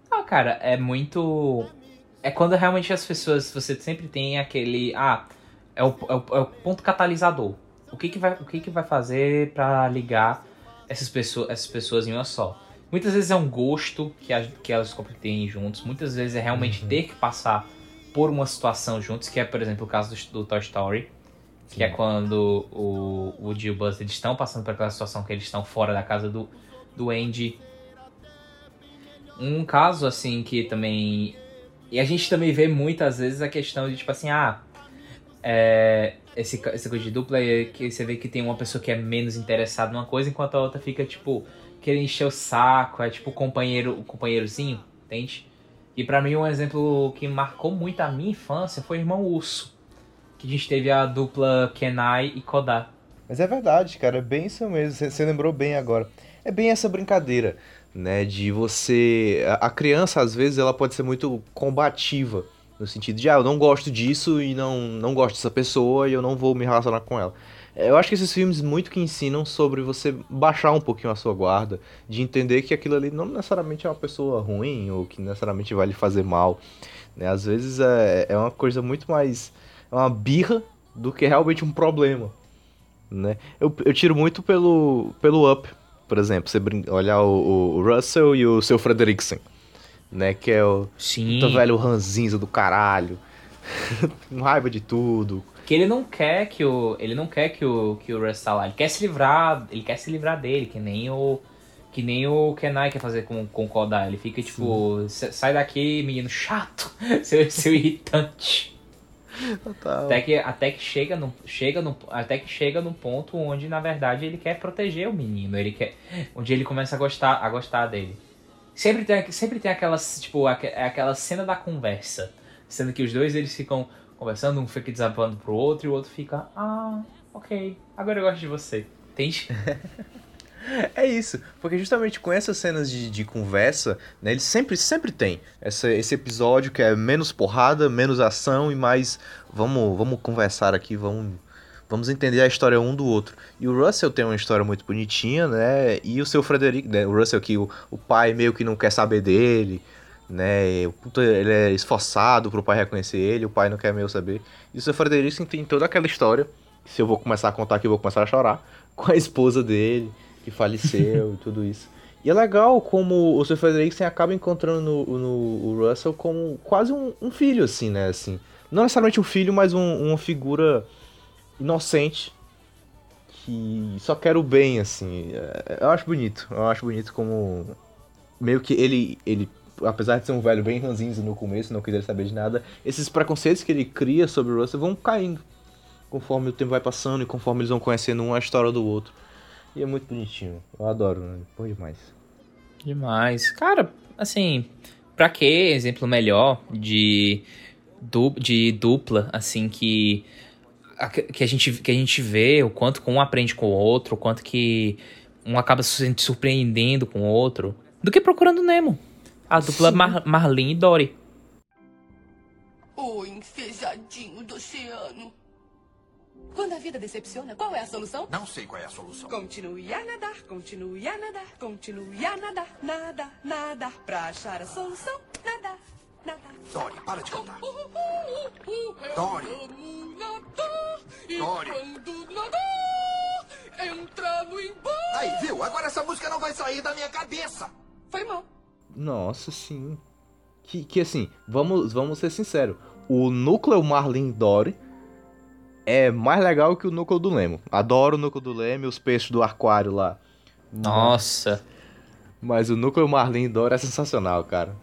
Ah, cara, é muito. É quando realmente as pessoas. Você sempre tem aquele. Ah é o, é o, é o ponto catalisador. O que, que, vai, o que, que vai fazer para ligar essas pessoas, essas pessoas em uma só? Muitas vezes é um gosto que, a, que elas têm juntos, muitas vezes é realmente uhum. ter que passar por uma situação juntos, que é, por exemplo, o caso do, do Toy Story, Sim. que é quando o Woody e o Buzz eles estão passando por aquela situação que eles estão fora da casa do, do Andy. Um caso, assim, que também... E a gente também vê muitas vezes a questão de, tipo assim, ah é, esse, essa coisa de dupla é que você vê que tem uma pessoa que é menos interessada numa coisa, enquanto a outra fica, tipo, querendo encher o saco, é tipo o companheiro, o companheirozinho, entende? E para mim um exemplo que marcou muito a minha infância foi o Irmão Urso. Que a gente teve a dupla Kenai e Kodá. Mas é verdade, cara, é bem isso mesmo, você lembrou bem agora. É bem essa brincadeira, né, de você... A criança, às vezes, ela pode ser muito combativa no sentido de, ah, eu não gosto disso e não, não gosto dessa pessoa e eu não vou me relacionar com ela. É, eu acho que esses filmes muito que ensinam sobre você baixar um pouquinho a sua guarda, de entender que aquilo ali não necessariamente é uma pessoa ruim ou que necessariamente vai lhe fazer mal. Né? Às vezes é, é uma coisa muito mais. É uma birra do que realmente um problema. Né? Eu, eu tiro muito pelo, pelo Up, por exemplo. Você olhar o, o Russell e o seu Frederiksen né? Que é o Sim. velho ranzinza do caralho. [laughs] Com raiva de tudo. Que ele não quer que o. Ele não quer que o, que o Russ tá lá. Ele quer se livrar. Ele quer se livrar dele, que nem o. Que nem o Kenai quer fazer com, com o Kodai. Ele fica tipo, sai daqui, menino chato, [laughs] seu, seu irritante. Total. Até que, até que chega no, chega no, até que chega no ponto onde na verdade ele quer proteger o menino, ele quer, onde ele começa a gostar, a gostar dele. Sempre tem, sempre tem aquela, tipo, aquela cena da conversa. Sendo que os dois eles ficam conversando, um fica desabando pro outro e o outro fica, ah, ok, agora eu gosto de você. Entende? [laughs] é isso, porque justamente com essas cenas de, de conversa, né, ele sempre, sempre tem essa, esse episódio que é menos porrada, menos ação e mais vamos, vamos conversar aqui, vamos Vamos entender a história um do outro. E o Russell tem uma história muito bonitinha, né? E o seu Frederico, né? O Russell que o, o pai meio que não quer saber dele, né? Ele é esforçado pro pai reconhecer ele, o pai não quer meio saber. E o seu Frederico tem toda aquela história, se eu vou começar a contar aqui, eu vou começar a chorar, [laughs] com a esposa dele, que faleceu e tudo isso. E é legal como o seu Frederico acaba encontrando no, no Russell como quase um, um, filho, assim, né? Assim, não necessariamente um filho, mas um, uma figura inocente que só quer o bem, assim. É, eu acho bonito. Eu acho bonito como. Meio que ele. ele apesar de ser um velho bem ranzinho no começo, não quiser saber de nada, esses preconceitos que ele cria sobre o Russell vão caindo conforme o tempo vai passando e conforme eles vão conhecendo um a história do outro. E é muito bonitinho. Eu adoro, né? Bom demais. Demais. Cara, assim, pra que exemplo melhor de, du de dupla, assim, que que a gente que a gente vê o quanto um aprende com o outro, o quanto que um acaba se surpreendendo com o outro, do que procurando Nemo. A dupla Mar Marlene e Dory. O enfejadinho do oceano. Quando a vida decepciona, qual é a solução? Não sei qual é a solução. Continue a nadar, continue a nadar, continue a nadar, nada, nada, pra achar a solução, nada, nada. Dory, para de cantar. Dory. Dory. quando nadar, entra no embalo. Aí, viu? Agora essa música não vai sair da minha cabeça. Foi mal. Nossa, sim. Que, que assim, vamos, vamos ser sinceros. O núcleo Marlin Dory é mais legal que o núcleo do Lemo. Adoro o núcleo do Lemo e os peixes do aquário lá. Nossa. Mas o núcleo Marlin Dory é sensacional, cara.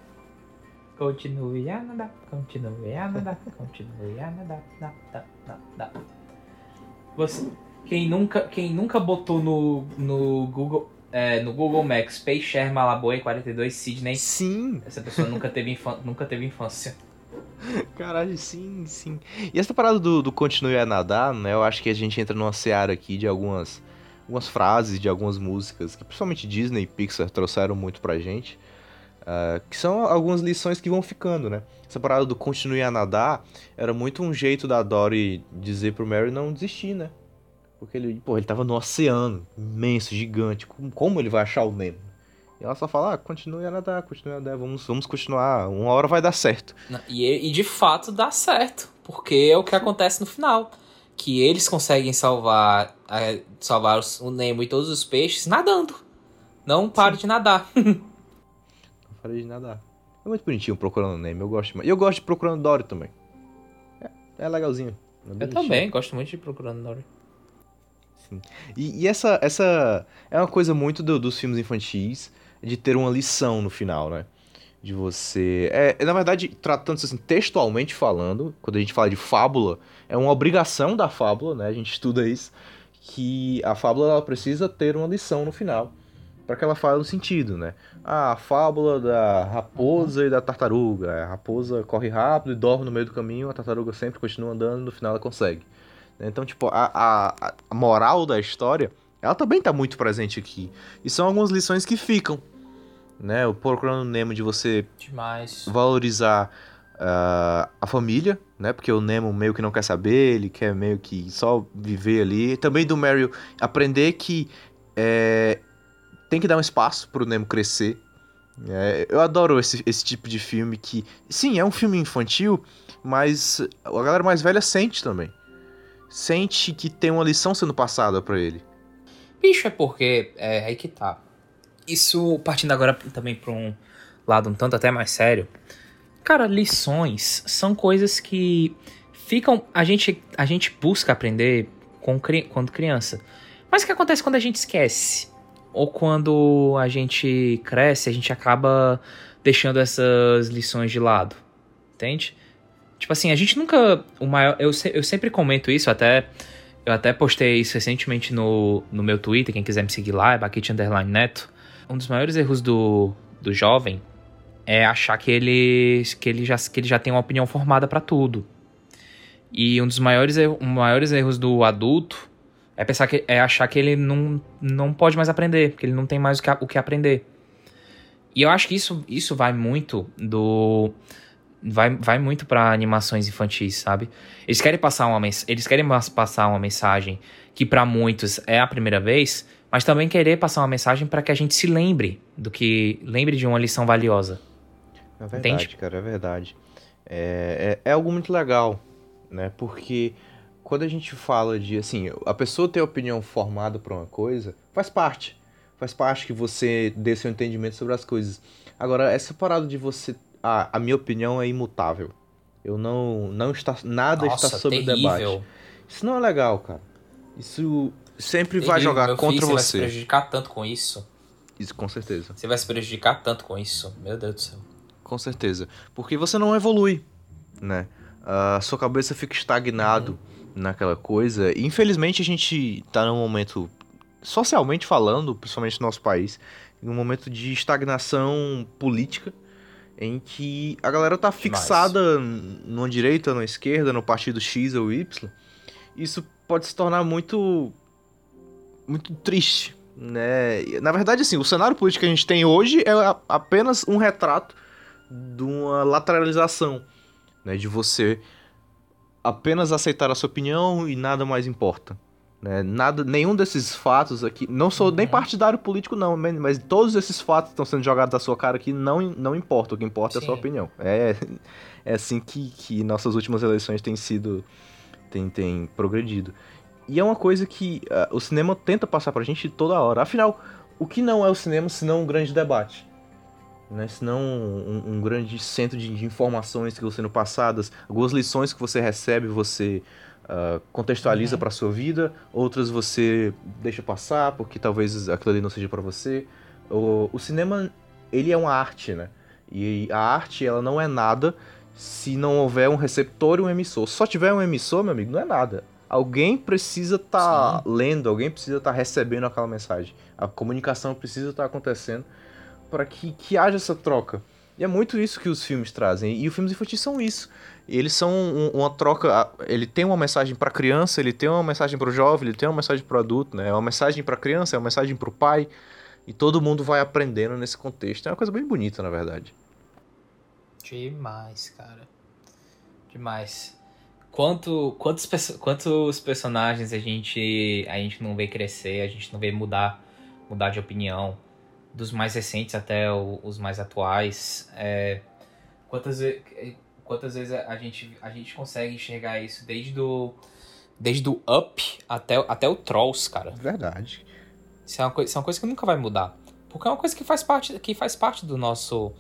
Continue a nadar, continue a nadar, continue a nadar, nadar, nadar. Você, quem nunca, quem nunca botou no, no Google, é, no Google Maps, Peixer Malaboi 42 Sydney. Sim, Essa pessoa nunca teve, nunca teve infância. caralho, sim, sim. E essa parada do, do continue a nadar, né? Eu acho que a gente entra numa seara aqui de algumas, algumas frases, de algumas músicas que principalmente Disney e Pixar trouxeram muito pra gente. Ah, que são algumas lições que vão ficando, né? Essa parada do continue a nadar era muito um jeito da Dory dizer pro Mary não desistir, né? Porque ele, pô, ele tava no oceano, imenso, gigante. Como, ele vai achar o Nemo? E ela só fala, ah, continue a nadar, continue a nadar, vamos, vamos continuar, uma hora vai dar certo. E, e de fato dá certo, porque é o que acontece no final. Que eles conseguem salvar, é, salvar o Nemo e todos os peixes nadando. Não pare de nadar. [laughs] Eu falei de nadar. É muito bonitinho procurando Nemo, eu gosto. E eu gosto de procurando Dory também. É, é legalzinho. é Eu bonitinho. também, gosto muito de Procurando Dory. E, e essa, essa é uma coisa muito do- dos filmes infantis, de ter uma lição no final, né? De você. É, é, na verdade, tratando-se assim, textualmente falando, quando a gente fala de fábula, é uma obrigação da fábula, né? A gente estuda isso, que a fábula ela precisa ter uma lição no final, para que ela faça um sentido, né? Ah, a fábula da raposa e da tartaruga. A raposa corre rápido e dorme no meio do caminho, a tartaruga sempre continua andando, no final ela consegue. Então, tipo, a, a, a moral da história, ela também tá muito presente aqui. E são algumas lições que ficam, né? O Procurando Nemo de você Demais. valorizar ah, a família, né? Porque o Nemo meio que não quer saber, ele quer meio que só viver ali. Também do Mario aprender que é, tem que dar um espaço pro Nemo crescer. É, eu adoro esse, esse tipo de filme que, sim, é um filme infantil, mas a galera mais velha sente também. Sente que tem uma lição sendo passada pra ele. Bicho, é porque. É aí que tá. Isso, partindo agora também pra um lado um tanto até mais sério. Cara, lições são coisas que ficam. A gente, a gente busca aprender com, quando criança. Mas o que acontece quando a gente esquece? Ou quando a gente cresce, a gente acaba deixando essas lições de lado. Entende? Tipo assim, a gente nunca. O maior, eu, eu sempre comento isso, até. Eu até postei isso recentemente no, no meu Twitter, quem quiser me seguir lá, é Baquete Underline Neto. Um dos maiores erros do, do jovem é achar que ele, que, ele já, que ele já tem uma opinião formada pra tudo. E um dos maiores, um maiores erros do adulto é pensar que é achar que ele não, não pode mais aprender, que ele não tem mais o que, o que aprender. E eu acho que isso, isso vai muito do vai, vai muito para animações infantis, sabe? Eles querem passar uma eles querem passar uma mensagem que para muitos é a primeira vez, mas também querer passar uma mensagem para que a gente se lembre do que lembre de uma lição valiosa. É verdade, Entende? cara, é verdade. É, é, é algo muito legal, né? Porque quando a gente fala de, assim, a pessoa ter opinião formada pra uma coisa, faz parte. Faz parte que você dê seu entendimento sobre as coisas. Agora, essa parada de você... Ah, a minha opinião é imutável. Eu não... não está, nada Nossa, está sob debate. Isso não é legal, cara. Isso sempre vai Terrível, jogar meu contra filho, Você vai se você. prejudicar tanto com isso. Isso, com certeza. Você vai se prejudicar tanto com isso. Meu Deus do céu. Com certeza. Porque você não evolui, né? A sua cabeça fica estagnado naquela coisa. Infelizmente a gente tá num momento, socialmente falando, principalmente no nosso país, num momento de estagnação política, em que a galera tá fixada numa direita, numa esquerda, no partido X ou Y. Isso pode se tornar muito muito triste, né? Na verdade, assim, o cenário político que a gente tem hoje é apenas um retrato de uma lateralização, né? De você apenas aceitar a sua opinião e nada mais importa. Né? Nada, nenhum desses fatos aqui, não sou nem partidário político não, mas todos esses fatos que estão sendo jogados na sua cara aqui não, não importa, o que importa é a sua Sim. opinião. É, é assim que, que nossas últimas eleições têm sido, têm, têm progredido. E é uma coisa que ah, o cinema tenta passar pra gente toda hora. Afinal, o que não é o cinema senão um grande debate? Né? Senão um, um grande centro de, de informações que vão sendo passadas, algumas lições que você recebe, você ah, contextualiza pra sua vida, outras você deixa passar porque talvez aquilo ali não seja pra você. O, o cinema, ele é uma arte, né? E a arte, ela não é nada se não houver um receptor e um emissor. Se só tiver um emissor, meu amigo, não é nada. Alguém precisa estar tá lendo, alguém precisa estar tá recebendo aquela mensagem. A comunicação precisa estar tá acontecendo para que, que haja essa troca. E é muito isso que os filmes trazem. E os filmes infantis são isso. Eles são um, uma troca. Ele tem uma mensagem para criança, ele tem uma mensagem para o jovem, ele tem uma mensagem para o adulto, né? É uma mensagem para criança, é uma mensagem para o pai. E todo mundo vai aprendendo nesse contexto. É uma coisa bem bonita, na verdade. Demais, cara. Demais. Quanto, quantos, quantos personagens a gente, a gente não vê crescer, a gente não vê mudar, mudar de opinião, dos mais recentes até o, os mais atuais. É, quantas, quantas vezes a gente, a gente consegue enxergar isso desde do, desde do Up até, até o Trolls, cara. Verdade. Isso é, uma coisa, isso é uma coisa que nunca vai mudar. Porque é uma coisa que faz parte, que faz parte do nosso,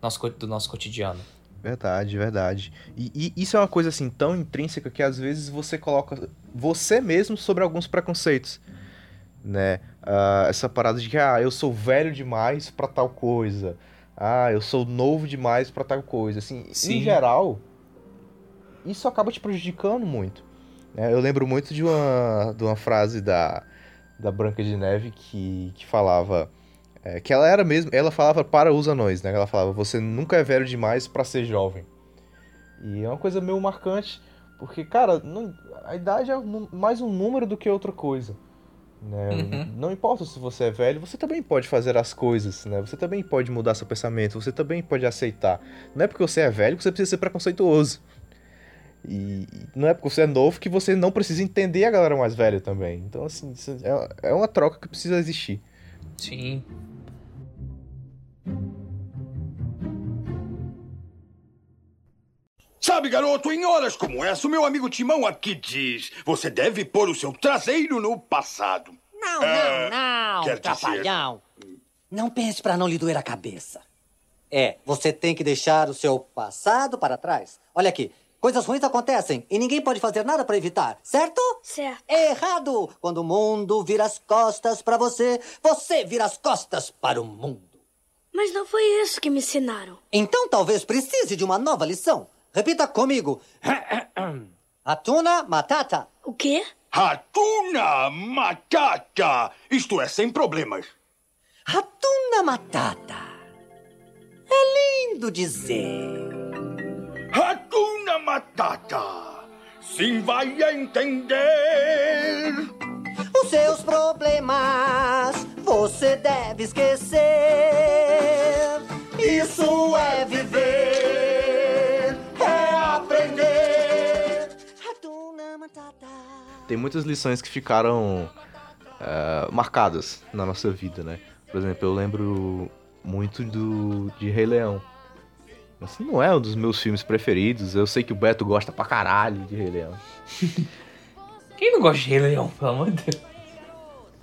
nosso, do nosso cotidiano. Verdade, verdade. E, e, isso é uma coisa assim tão intrínseca que às vezes você coloca você mesmo sobre alguns preconceitos, né? Uh, essa parada de que ah, eu sou velho demais para tal coisa, ah, eu sou novo demais para tal coisa, assim, Sim. em geral, isso acaba te prejudicando muito. Né? Eu lembro muito de uma, de uma frase da, da Branca de Neve que, que falava é, que ela era mesmo, ela falava para os anões, né? Ela falava, você nunca é velho demais para ser jovem. E é uma coisa meio marcante, porque, cara, não, a idade é mais um número do que outra coisa. Né? Uhum. Não importa se você é velho, você também pode fazer as coisas, né? Você também pode mudar seu pensamento, você também pode aceitar. Não é porque você é velho que você precisa ser preconceituoso. E não é porque você é novo que você não precisa entender a galera mais velha também. Então, assim, é, é uma troca que precisa existir. Sim. Sabe, garoto, em horas como essa, o meu amigo Timão aqui diz: você deve pôr o seu traseiro no passado. Não, é, não, não, quer trapalhão. Dizer... Não pense para não lhe doer a cabeça. É, você tem que deixar o seu passado para trás. Olha aqui, coisas ruins acontecem e ninguém pode fazer nada para evitar, certo? Certo. Errado! Quando o mundo vira as costas para você, você vira as costas para o mundo. Mas não foi isso que me ensinaram. Então talvez precise de uma nova lição. Repita comigo. [coughs] Ratuna Matata. O quê? Ratuna Matata. Isto é, sem problemas. Ratuna Matata. É lindo dizer. Ratuna Matata. Sim, vai entender. Os seus problemas você deve esquecer. Isso é viver, Tem muitas lições que ficaram uh, marcadas na nossa vida, né? Por exemplo, eu lembro muito do de Rei Leão. Assim, não é um dos meus filmes preferidos. Eu sei que o Beto gosta pra caralho de Rei Leão. [laughs] Quem não gosta de Rei Leão, pelo amor de Deus?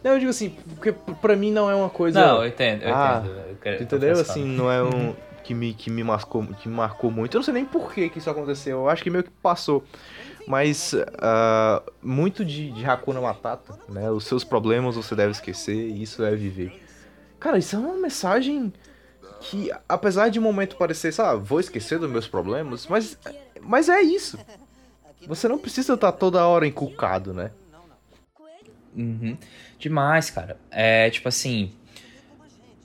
Não, eu digo assim, porque pra mim não é uma coisa. Não, eu entendo, eu ah, entendo. Eu quero, entendeu? Assim, não é um. que me, que me marcou, que me marcou muito. Eu não sei nem por que, que isso aconteceu. Eu acho que meio que passou. Mas uh, muito de, de Hakuna Matata, né? Os seus problemas você deve esquecer e isso é viver. Cara, isso é uma mensagem que, apesar de um momento parecer, sabe, vou esquecer dos meus problemas, mas, mas é isso. Você não precisa estar toda hora encucado, né? Uhum. Demais, cara. É tipo assim.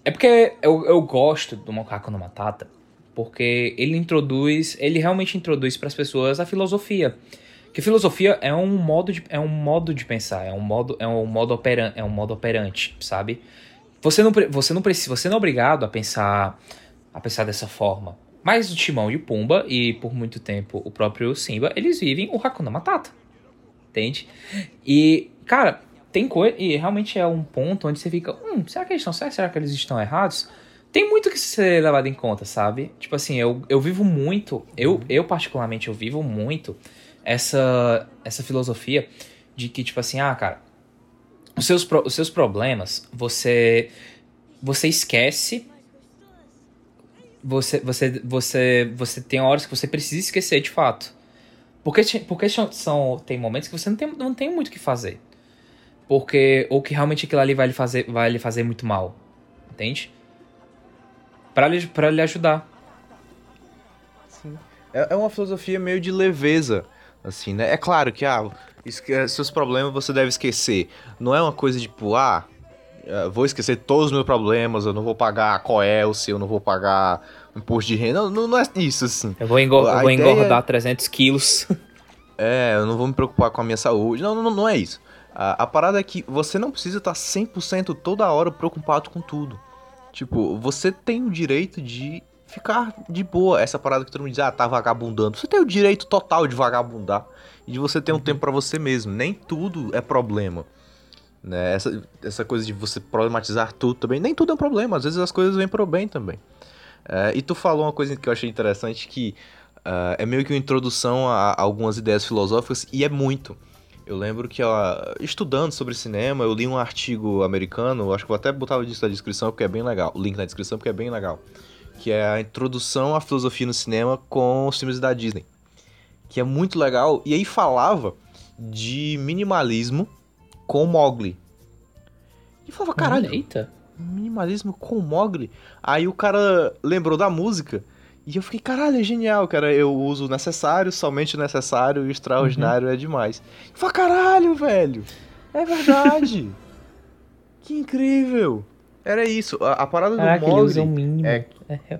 É porque eu, eu gosto do Macaco no Matata, porque ele introduz, ele realmente introduz para as pessoas a filosofia. Que filosofia é um modo de, é um modo de pensar, é um modo, é um modo operante, é um modo operante, sabe? Você não, você não precisa, você não é obrigado a pensar a pensar dessa forma. Mas o Timão e o Pumba e por muito tempo o próprio Simba, eles vivem o Hakuna Matata. Entende? E, cara, tem coisa. E realmente é um ponto onde você fica. Hum, será que eles estão certos? Será que eles estão errados? Tem muito que ser levado em conta, sabe? Tipo assim, eu, eu vivo muito. Eu, eu, particularmente, eu vivo muito essa, essa filosofia de que, tipo assim, ah, cara, os seus, os seus problemas, você. Você esquece. Você, você, você, você tem horas que você precisa esquecer de fato. Porque, porque são, tem momentos que você não tem, não tem muito o que fazer. Porque. Ou que realmente aquilo ali vai lhe fazer, vai lhe fazer muito mal. Entende? Pra lhe, pra lhe ajudar. Sim. É, é uma filosofia meio de leveza. Assim, né? É claro que, ah, esque- seus problemas você deve esquecer. Não é uma coisa tipo, ah, eh, vou esquecer todos os meus problemas, eu não vou pagar Coelce, eu não vou pagar imposto de renda. Não, não, é isso, assim. Eu vou, engor eu vou engordar 300 quilos. [laughs] É, eu não vou me preocupar com a minha saúde. Não, não, não é isso. A, a parada é que você não precisa estar 100% toda hora preocupado com tudo. Tipo, você tem o direito de ficar de boa. Essa parada que todo mundo diz, ah, tá vagabundando. Você tem o direito total de vagabundar. E de você ter um tempo pra você mesmo. Nem tudo é problema. Né? Essa, essa coisa de você problematizar tudo também. Nem tudo é um problema. Às vezes as coisas vêm pro bem também. É, e tu falou uma coisa que eu achei interessante que ah, é meio que uma introdução a, a algumas ideias filosóficas e é muito. Eu lembro que ó, estudando sobre cinema, eu li um artigo americano, acho que vou até botar o na descrição porque é bem legal, o link na descrição porque é bem legal, que é a introdução à filosofia no cinema com os filmes da Disney, que é muito legal. E aí falava de minimalismo com Mowgli. E falava, caralho, Eita. minimalismo com Mogli. Aí o cara lembrou da música. E eu fiquei, caralho, é genial, cara. Eu uso o necessário, somente o necessário, e o extraordinário é demais. Eu falei, caralho, velho. É verdade. [laughs] que incrível. Era isso. A, a parada Caraca, do ele Mogli. usa o mínimo. É, É,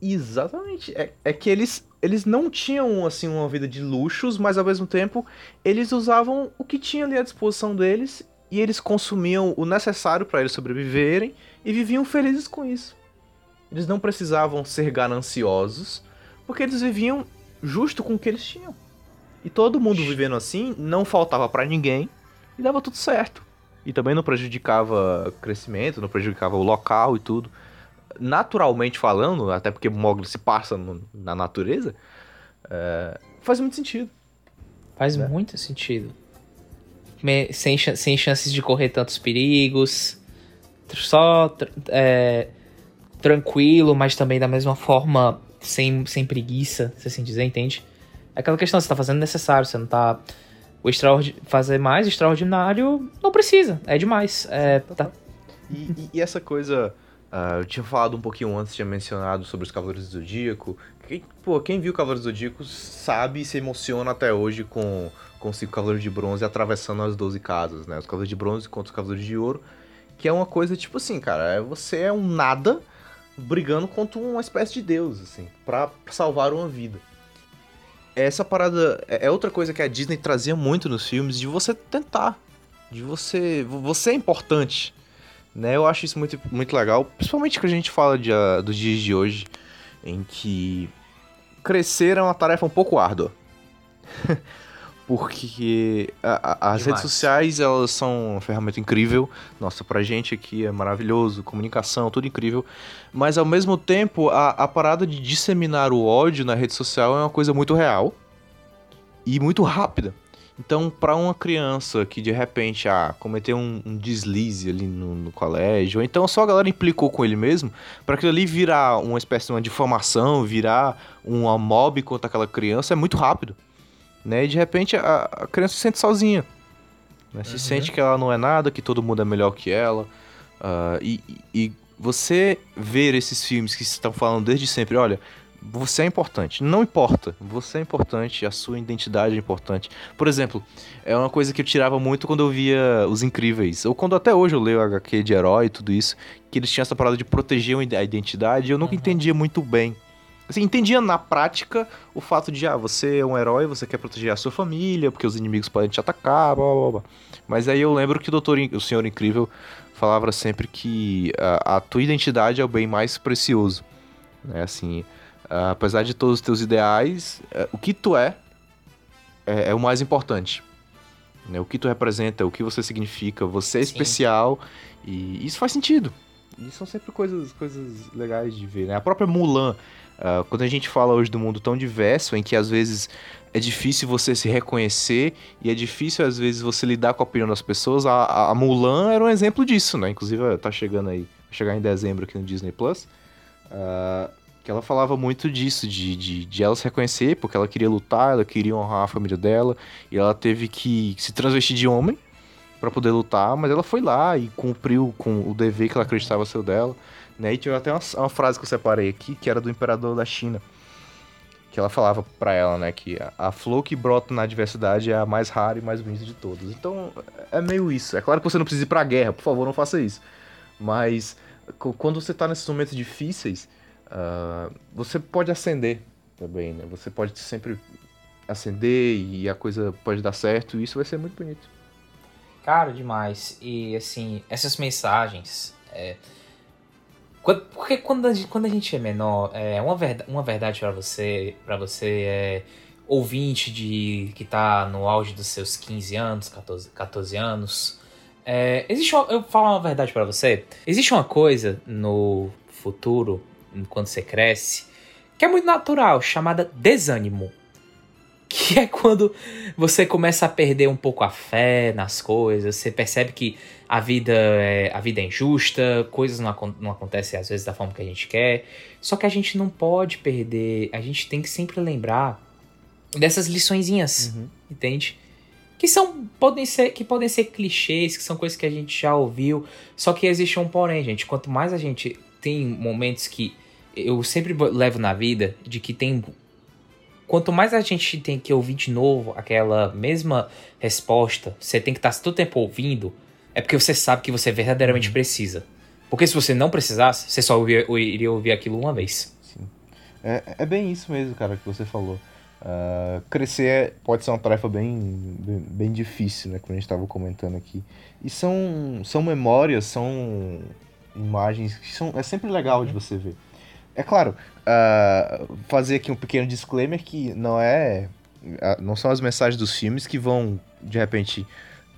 Exatamente. É, é que eles, eles não tinham, assim, uma vida de luxos, mas ao mesmo tempo eles usavam o que tinha ali à disposição deles e eles consumiam o necessário para eles sobreviverem e viviam felizes com isso. Eles não precisavam ser gananciosos, porque eles viviam justo com o que eles tinham. E todo mundo vivendo assim, não faltava para ninguém e dava tudo certo. E também não prejudicava crescimento, não prejudicava o local e tudo naturalmente falando, até porque Mogli se passa no- na natureza, é, faz muito sentido. Faz né? muito sentido. Me- sem, sem chances de correr tantos perigos. Só é, tranquilo, mas também da mesma forma sem, sem preguiça, se assim dizer, entende? É aquela questão, você tá fazendo necessário, você não tá. O fazer mais extraordinário não precisa, é demais. É, tá- E, e- essa coisa, ah, eu tinha falado um pouquinho antes, tinha mencionado sobre os Cavaleiros do Zodíaco. Quem, pô, quem viu Cavaleiros do Zodíaco sabe e se emociona até hoje com, com cinco Cavaleiros de Bronze atravessando as 12 casas, né? Os Cavaleiros de Bronze contra os Cavaleiros de Ouro. Que é uma coisa tipo assim, cara, é- você é um nada brigando contra uma espécie de deus, assim, pra salvar uma vida. Essa parada é é outra coisa que a Disney trazia muito nos filmes, de você tentar, de você. Você é importante, né? Eu acho isso muito, muito legal, principalmente que a gente fala de, ah, dos dias de hoje, em que crescer é uma tarefa um pouco árdua. [laughs] Porque a- a- as redes sociais, elas são uma ferramenta incrível. Nossa, pra gente aqui é maravilhoso, comunicação, tudo incrível. Mas ao mesmo tempo, a, a parada de disseminar o ódio na rede social é uma coisa muito real e muito rápida. Então, pra uma criança que de repente ah, cometeu um, um deslize ali no, no colégio, ou então só a galera implicou com ele mesmo, pra aquilo ali virar uma espécie de uma difamação, virar uma mob contra aquela criança, é muito rápido. Né? E de repente a, a criança se sente sozinha. né? Se sente que ela não é nada, que todo mundo é melhor que ela. ah, e, e- você ver esses filmes que estão falando desde sempre, olha, você é importante. Não importa. Você é importante, a sua identidade é importante. Por exemplo, é uma coisa que eu tirava muito quando eu via Os Incríveis. Ou quando até hoje eu leio HQ de herói e tudo isso. Que eles tinham essa parada de proteger a identidade. E eu nunca entendia muito bem. Assim, entendia na prática o fato de, ah, você é um herói, você quer proteger a sua família, porque os inimigos podem te atacar, blá blá blá. Mas aí eu lembro que o, doutor, o Senhor Incrível falava sempre que a, a tua identidade é o bem mais precioso. Né? Assim, apesar de todos os teus ideais, eh, o que tu é, é, é o mais importante. né? O que tu representa, o que você significa, você é Sim. especial e isso faz sentido. E são sempre coisas, coisas legais de ver, né? A própria Mulan, ah, quando a gente fala hoje do mundo tão diverso, em que às vezes é difícil você se reconhecer e é difícil às vezes você lidar com a opinião das pessoas, a, a- Mulan era um exemplo disso, né? Inclusive tá chegando aí, vai chegar em dezembro aqui no Disney Plus. ah, que ela falava muito disso, de, de, de ela se reconhecer, porque ela queria lutar, ela queria honrar a família dela, e ela teve que se transvestir de homem para poder lutar, mas ela foi lá e cumpriu com o dever que ela acreditava ser o dela, né? E tinha até uma, uma frase que eu separei aqui, que era do imperador da China, que ela falava pra ela, né, que a, a flor que brota na adversidade é a mais rara e mais bonita de todas. Então, é meio isso. É claro que você não precisa ir pra guerra, por favor, não faça isso. Mas, quando você tá nesses momentos difíceis, uh, você pode acender também, né? Você pode sempre acender e a coisa pode dar certo e isso vai ser muito bonito. Cara, demais. E, assim, essas mensagens... É porque quando a gente, quando a gente é menor, é uma verdade, uma verdade para você, para você é ouvinte de que tá no auge dos seus 15 anos, 14, 14 anos. É, existe uma, eu falo uma verdade para você. Existe uma coisa no futuro, quando você cresce, que é muito natural, chamada desânimo. Que é quando você começa a perder um pouco a fé nas coisas, você percebe que a vida é, a vida é injusta, coisas não, não acontecem às vezes da forma que a gente quer. Só que a gente não pode perder, a gente tem que sempre lembrar dessas liçõezinhas, uhum. entende? Que são podem ser que podem ser clichês, que são coisas que a gente já ouviu, só que existe um porém, gente. Quanto mais a gente tem momentos que eu sempre levo na vida de que tem quanto mais a gente tem que ouvir de novo aquela mesma resposta, você tem que estar todo tempo ouvindo, é porque você sabe que você verdadeiramente uhum. precisa. Porque se você não precisasse, você só iria ouvir aquilo uma vez. Sim. É, é bem isso mesmo, cara, que você falou. Uh, crescer é, pode ser uma tarefa bem, bem, bem difícil, né? Como a gente estava comentando aqui. E são, são memórias, são imagens que são, é sempre legal de você ver. É claro, uh, fazer aqui um pequeno disclaimer que não é. Não são as mensagens dos filmes que vão, de repente,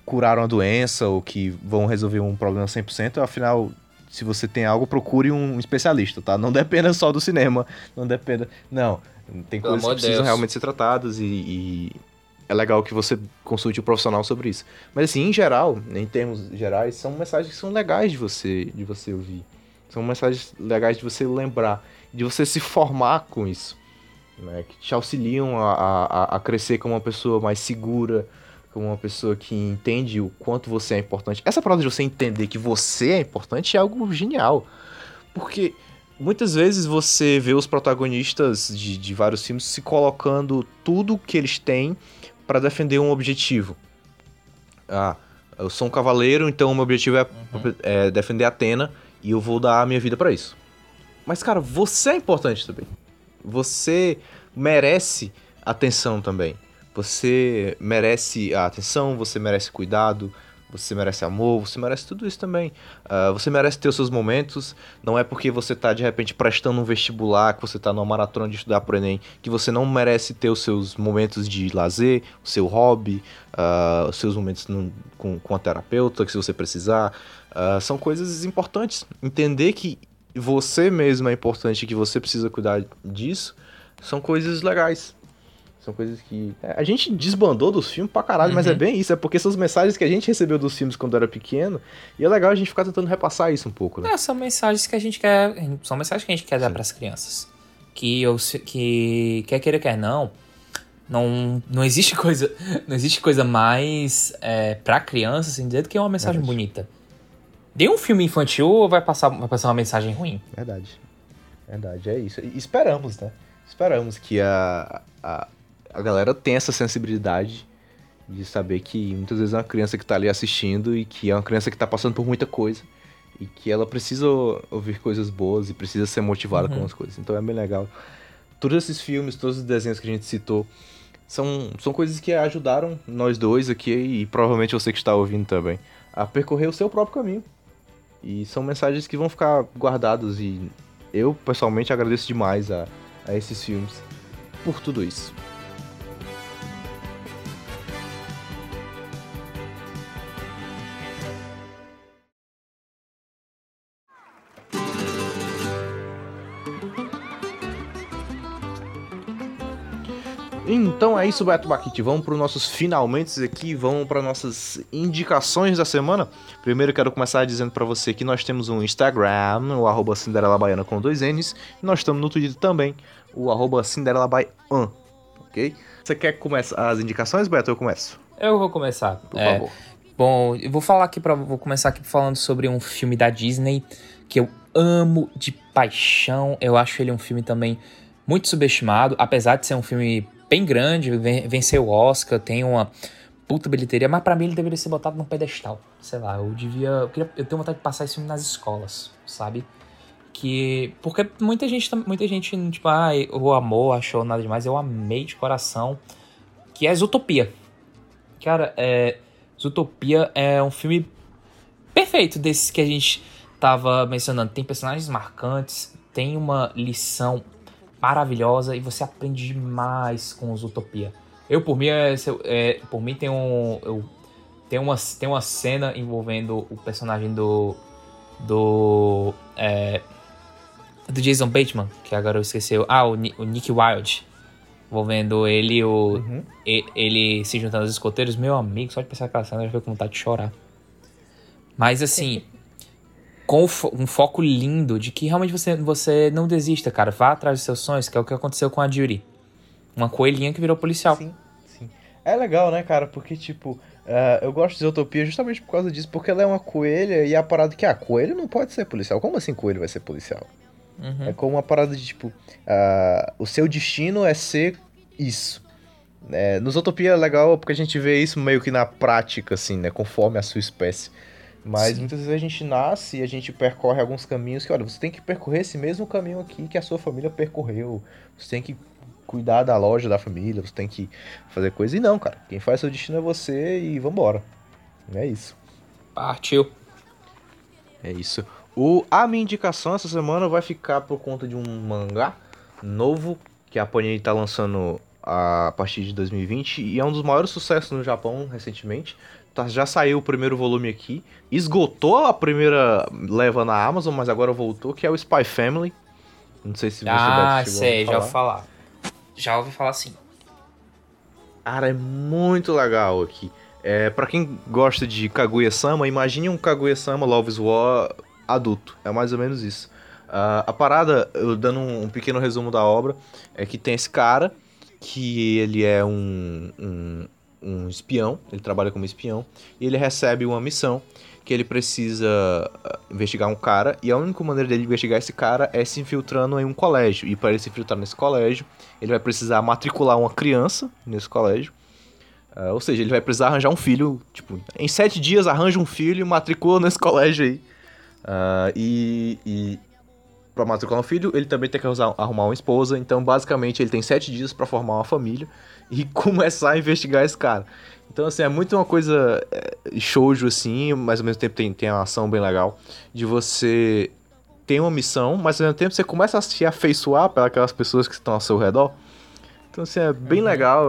curaram a doença ou que vão resolver um problema 100%, afinal, se você tem algo, procure um especialista, tá? Não dependa só do cinema, não dependa... Não, tem Pelo coisas que precisam Deus. realmente ser tratadas e, e, é legal que você consulte um profissional sobre isso. Mas assim, em geral, em termos gerais, são mensagens que são legais de você, de você ouvir. São mensagens legais de você lembrar, de você se formar com isso. Né? Que te auxiliam a, a, a crescer como uma pessoa mais segura, como uma pessoa que entende o quanto você é importante. Essa prova de você entender que você é importante é algo genial. Porque muitas vezes você vê os protagonistas de, de vários filmes se colocando tudo que eles têm para defender um objetivo. Ah, eu sou um cavaleiro, então o meu objetivo é, uhum. é defender Atena e eu vou dar a minha vida para isso. Mas, cara, você é importante também. Você merece atenção também. Você merece a atenção, você merece cuidado, você merece amor, você merece tudo isso também. Uh, você merece ter os seus momentos. Não é porque você está de repente prestando um vestibular, que você está numa maratona de estudar pro Enem, que você não merece ter os seus momentos de lazer, o seu hobby, uh, os seus momentos no, com, com a terapeuta, que se você precisar. Uh, são coisas importantes. Entender que você mesmo é importante, que você precisa cuidar disso, são coisas legais. São coisas que. É, a gente desbandou dos filmes pra caralho, uhum. mas é uhum. bem isso. É porque são as mensagens que a gente recebeu dos filmes quando era pequeno. E é legal a gente ficar tentando repassar isso um pouco, né? É, são mensagens que a gente quer. São mensagens que a gente quer Sim. dar pras crianças. Que eu que quer queira, quer não. Não, não existe coisa [laughs] não existe coisa mais é, pra criança, assim dizer, do que uma mensagem Verdade. bonita. De um filme infantil ou vai passar, vai passar uma mensagem ruim? Verdade. Verdade, é isso. E esperamos, né? Esperamos que a, a, a galera tem essa sensibilidade de saber que muitas vezes é uma criança que está ali assistindo e que é uma criança que está passando por muita coisa e que ela precisa ouvir coisas boas e precisa ser motivada uhum. com as coisas. Então é bem legal. Todos esses filmes, todos os desenhos que a gente citou, são, são coisas que ajudaram nós dois aqui e provavelmente você que está ouvindo também a percorrer o seu próprio caminho. E são mensagens que vão ficar guardadas e eu pessoalmente agradeço demais a, a esses filmes por tudo isso. Então é isso, Beto Baquite. Vamos para os nossos finalmente aqui, vamos para nossas indicações da semana. Primeiro quero começar dizendo para você que nós temos um Instagram, o arroba Cinderela Baiana com dois N's. E nós estamos no Twitter também, o arroba Cinderela Baian, ok? Você quer começar as indicações, Beto? Eu começo. Eu vou começar. Por é, favor. Bom, eu vou falar aqui para vou começar aqui falando sobre um filme da Disney que eu amo de paixão. Eu acho ele um filme também muito subestimado, apesar de ser um filme bem grande, venceu o Oscar, tem uma puta bilheteria, mas para mim ele deveria ser botado num pedestal. Sei lá, eu devia. Eu, queria, eu tenho vontade de passar esse filme nas escolas, sabe? Que. Porque muita gente, muita gente, tipo, ah, o amor achou nada demais. Eu amei de coração. Que é Zootopia. Cara, é. Zootopia é um filme perfeito desses que a gente tava mencionando. Tem personagens marcantes, tem uma lição maravilhosa e você aprende demais com Zootopia. Eu, por mim, é, é, por mim tem um. Eu, tem, uma, tem uma cena envolvendo o personagem do. Do. É, do Jason Bateman, que agora eu esqueci. Ah, o, o Nick Wilde. Envolvendo ele e o. Uhum. Ele, ele se juntando aos escoteiros. Meu amigo, só de pensar aquela cena eu já fico com vontade de chorar. Mas assim. [laughs] com um foco lindo de que realmente você, você não desista, cara. Vá atrás dos seus sonhos, que é o que aconteceu com a Judy. Uma coelhinha que virou policial. Sim, sim. É legal, né, cara? Porque, tipo, uh, eu gosto de Zootopia justamente por causa disso, porque ela é uma coelha e a parada que, ah, coelho não pode ser policial. Como assim coelho vai ser policial? Uhum. É como uma parada de, tipo, uh, o seu destino é ser isso. É, no Zootopia é legal porque a gente vê isso meio que na prática, assim, né? Conforme a sua espécie. Mas Sim. muitas vezes a gente nasce e a gente percorre alguns caminhos que, olha, você tem que percorrer esse mesmo caminho aqui que a sua família percorreu. Você tem que cuidar da loja da família, você tem que fazer coisa. E não, cara. Quem faz seu destino é você e vambora. É isso. Partiu. É isso. O, a minha indicação essa semana vai ficar por conta de um mangá novo que a Panini está lançando a partir de 2020 e é um dos maiores sucessos no Japão recentemente. Tá, já saiu o primeiro volume aqui, esgotou a primeira leva na Amazon, mas agora voltou, que é o Spy Family. Não sei se você Ah, sei, já ouvi falar. Já ouvi falar sim. Cara, é muito legal aqui. É, para quem gosta de Kaguya-sama, imagine um Kaguya-sama Love's War adulto. É mais ou menos isso. Uh, a parada, eu dando um, um, pequeno resumo da obra, é que tem esse cara que ele é um, um, um espião, ele trabalha como espião, e ele recebe uma missão que ele precisa ah, investigar um cara, e a única maneira dele investigar esse cara é se infiltrando em um colégio. E para ele se infiltrar nesse colégio, ele vai precisar matricular uma criança nesse colégio. Uh, ou seja, ele vai precisar arranjar um filho, tipo, em sete dias arranja um filho e matricula nesse [laughs] colégio aí. Uh, e, e para matricular um filho, ele também tem que arrumar uma esposa. Então, basicamente, ele tem sete dias para formar uma família [laughs] e começar a investigar esse cara. Então, assim, é muito uma coisa é, shoujo, assim, mas ao mesmo tempo tem, tem uma ação bem legal de você ter uma missão, mas ao mesmo tempo você começa a se afeiçoar pelas pessoas que estão ao seu redor. Então, assim, é bem uhum. legal.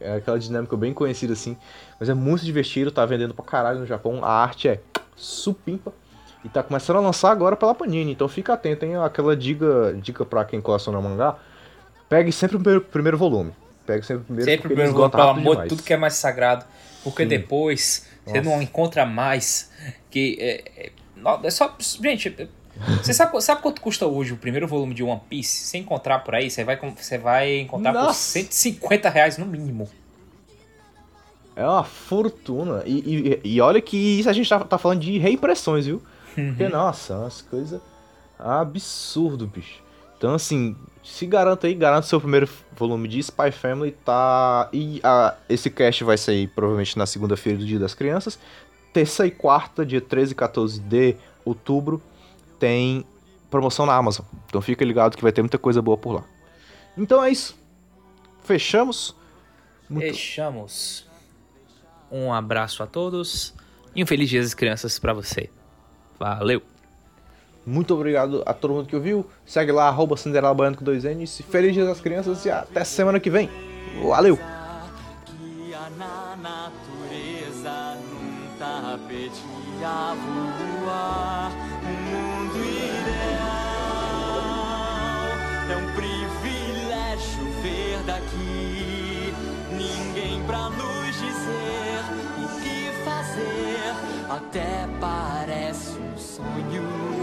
É aquela dinâmica bem conhecida, assim. Mas é muito divertido, tá vendendo pra caralho no Japão. A arte é supimpa. E tá começando a lançar agora pela Panini. Então fica atento, hein? Aquela dica, dica pra quem coleciona mangá. Pegue sempre o primeiro, primeiro volume. Pegue sempre o primeiro Sempre o primeiro volume, pelo amor de tudo que é mais sagrado. Porque Sim. depois Nossa. você não encontra mais. Que é, é, é só. Gente, você sabe, [laughs] sabe quanto custa hoje o primeiro volume de One Piece? Sem encontrar por aí, você vai, você vai encontrar Nossa. por 150 reais no mínimo. É uma fortuna. E, e, e, olha que isso a gente tá, tá falando de reimpressões, viu? Uhum. Porque, nossa, umas coisas absurdo, bicho. Então, assim, se garanta aí, garanta seu primeiro volume de Spy Family, tá? E a, esse cast vai sair provavelmente na segunda-feira do Dia das Crianças. Terça e quarta, dia 13 e 14 de outubro, tem promoção na Amazon. Então fica ligado que vai ter muita coisa boa por lá. Então é isso. Fechamos. Muito... Fechamos. Um abraço a todos e um feliz dia das crianças para você. Valeu! Muito obrigado a todo mundo que ouviu. Segue lá, arroba Cinderela Baiano com dois N's. Feliz dia das crianças e até semana que vem. Valeu! Daqui. Ninguém pra nos dizer o que fazer. Até parece um sonho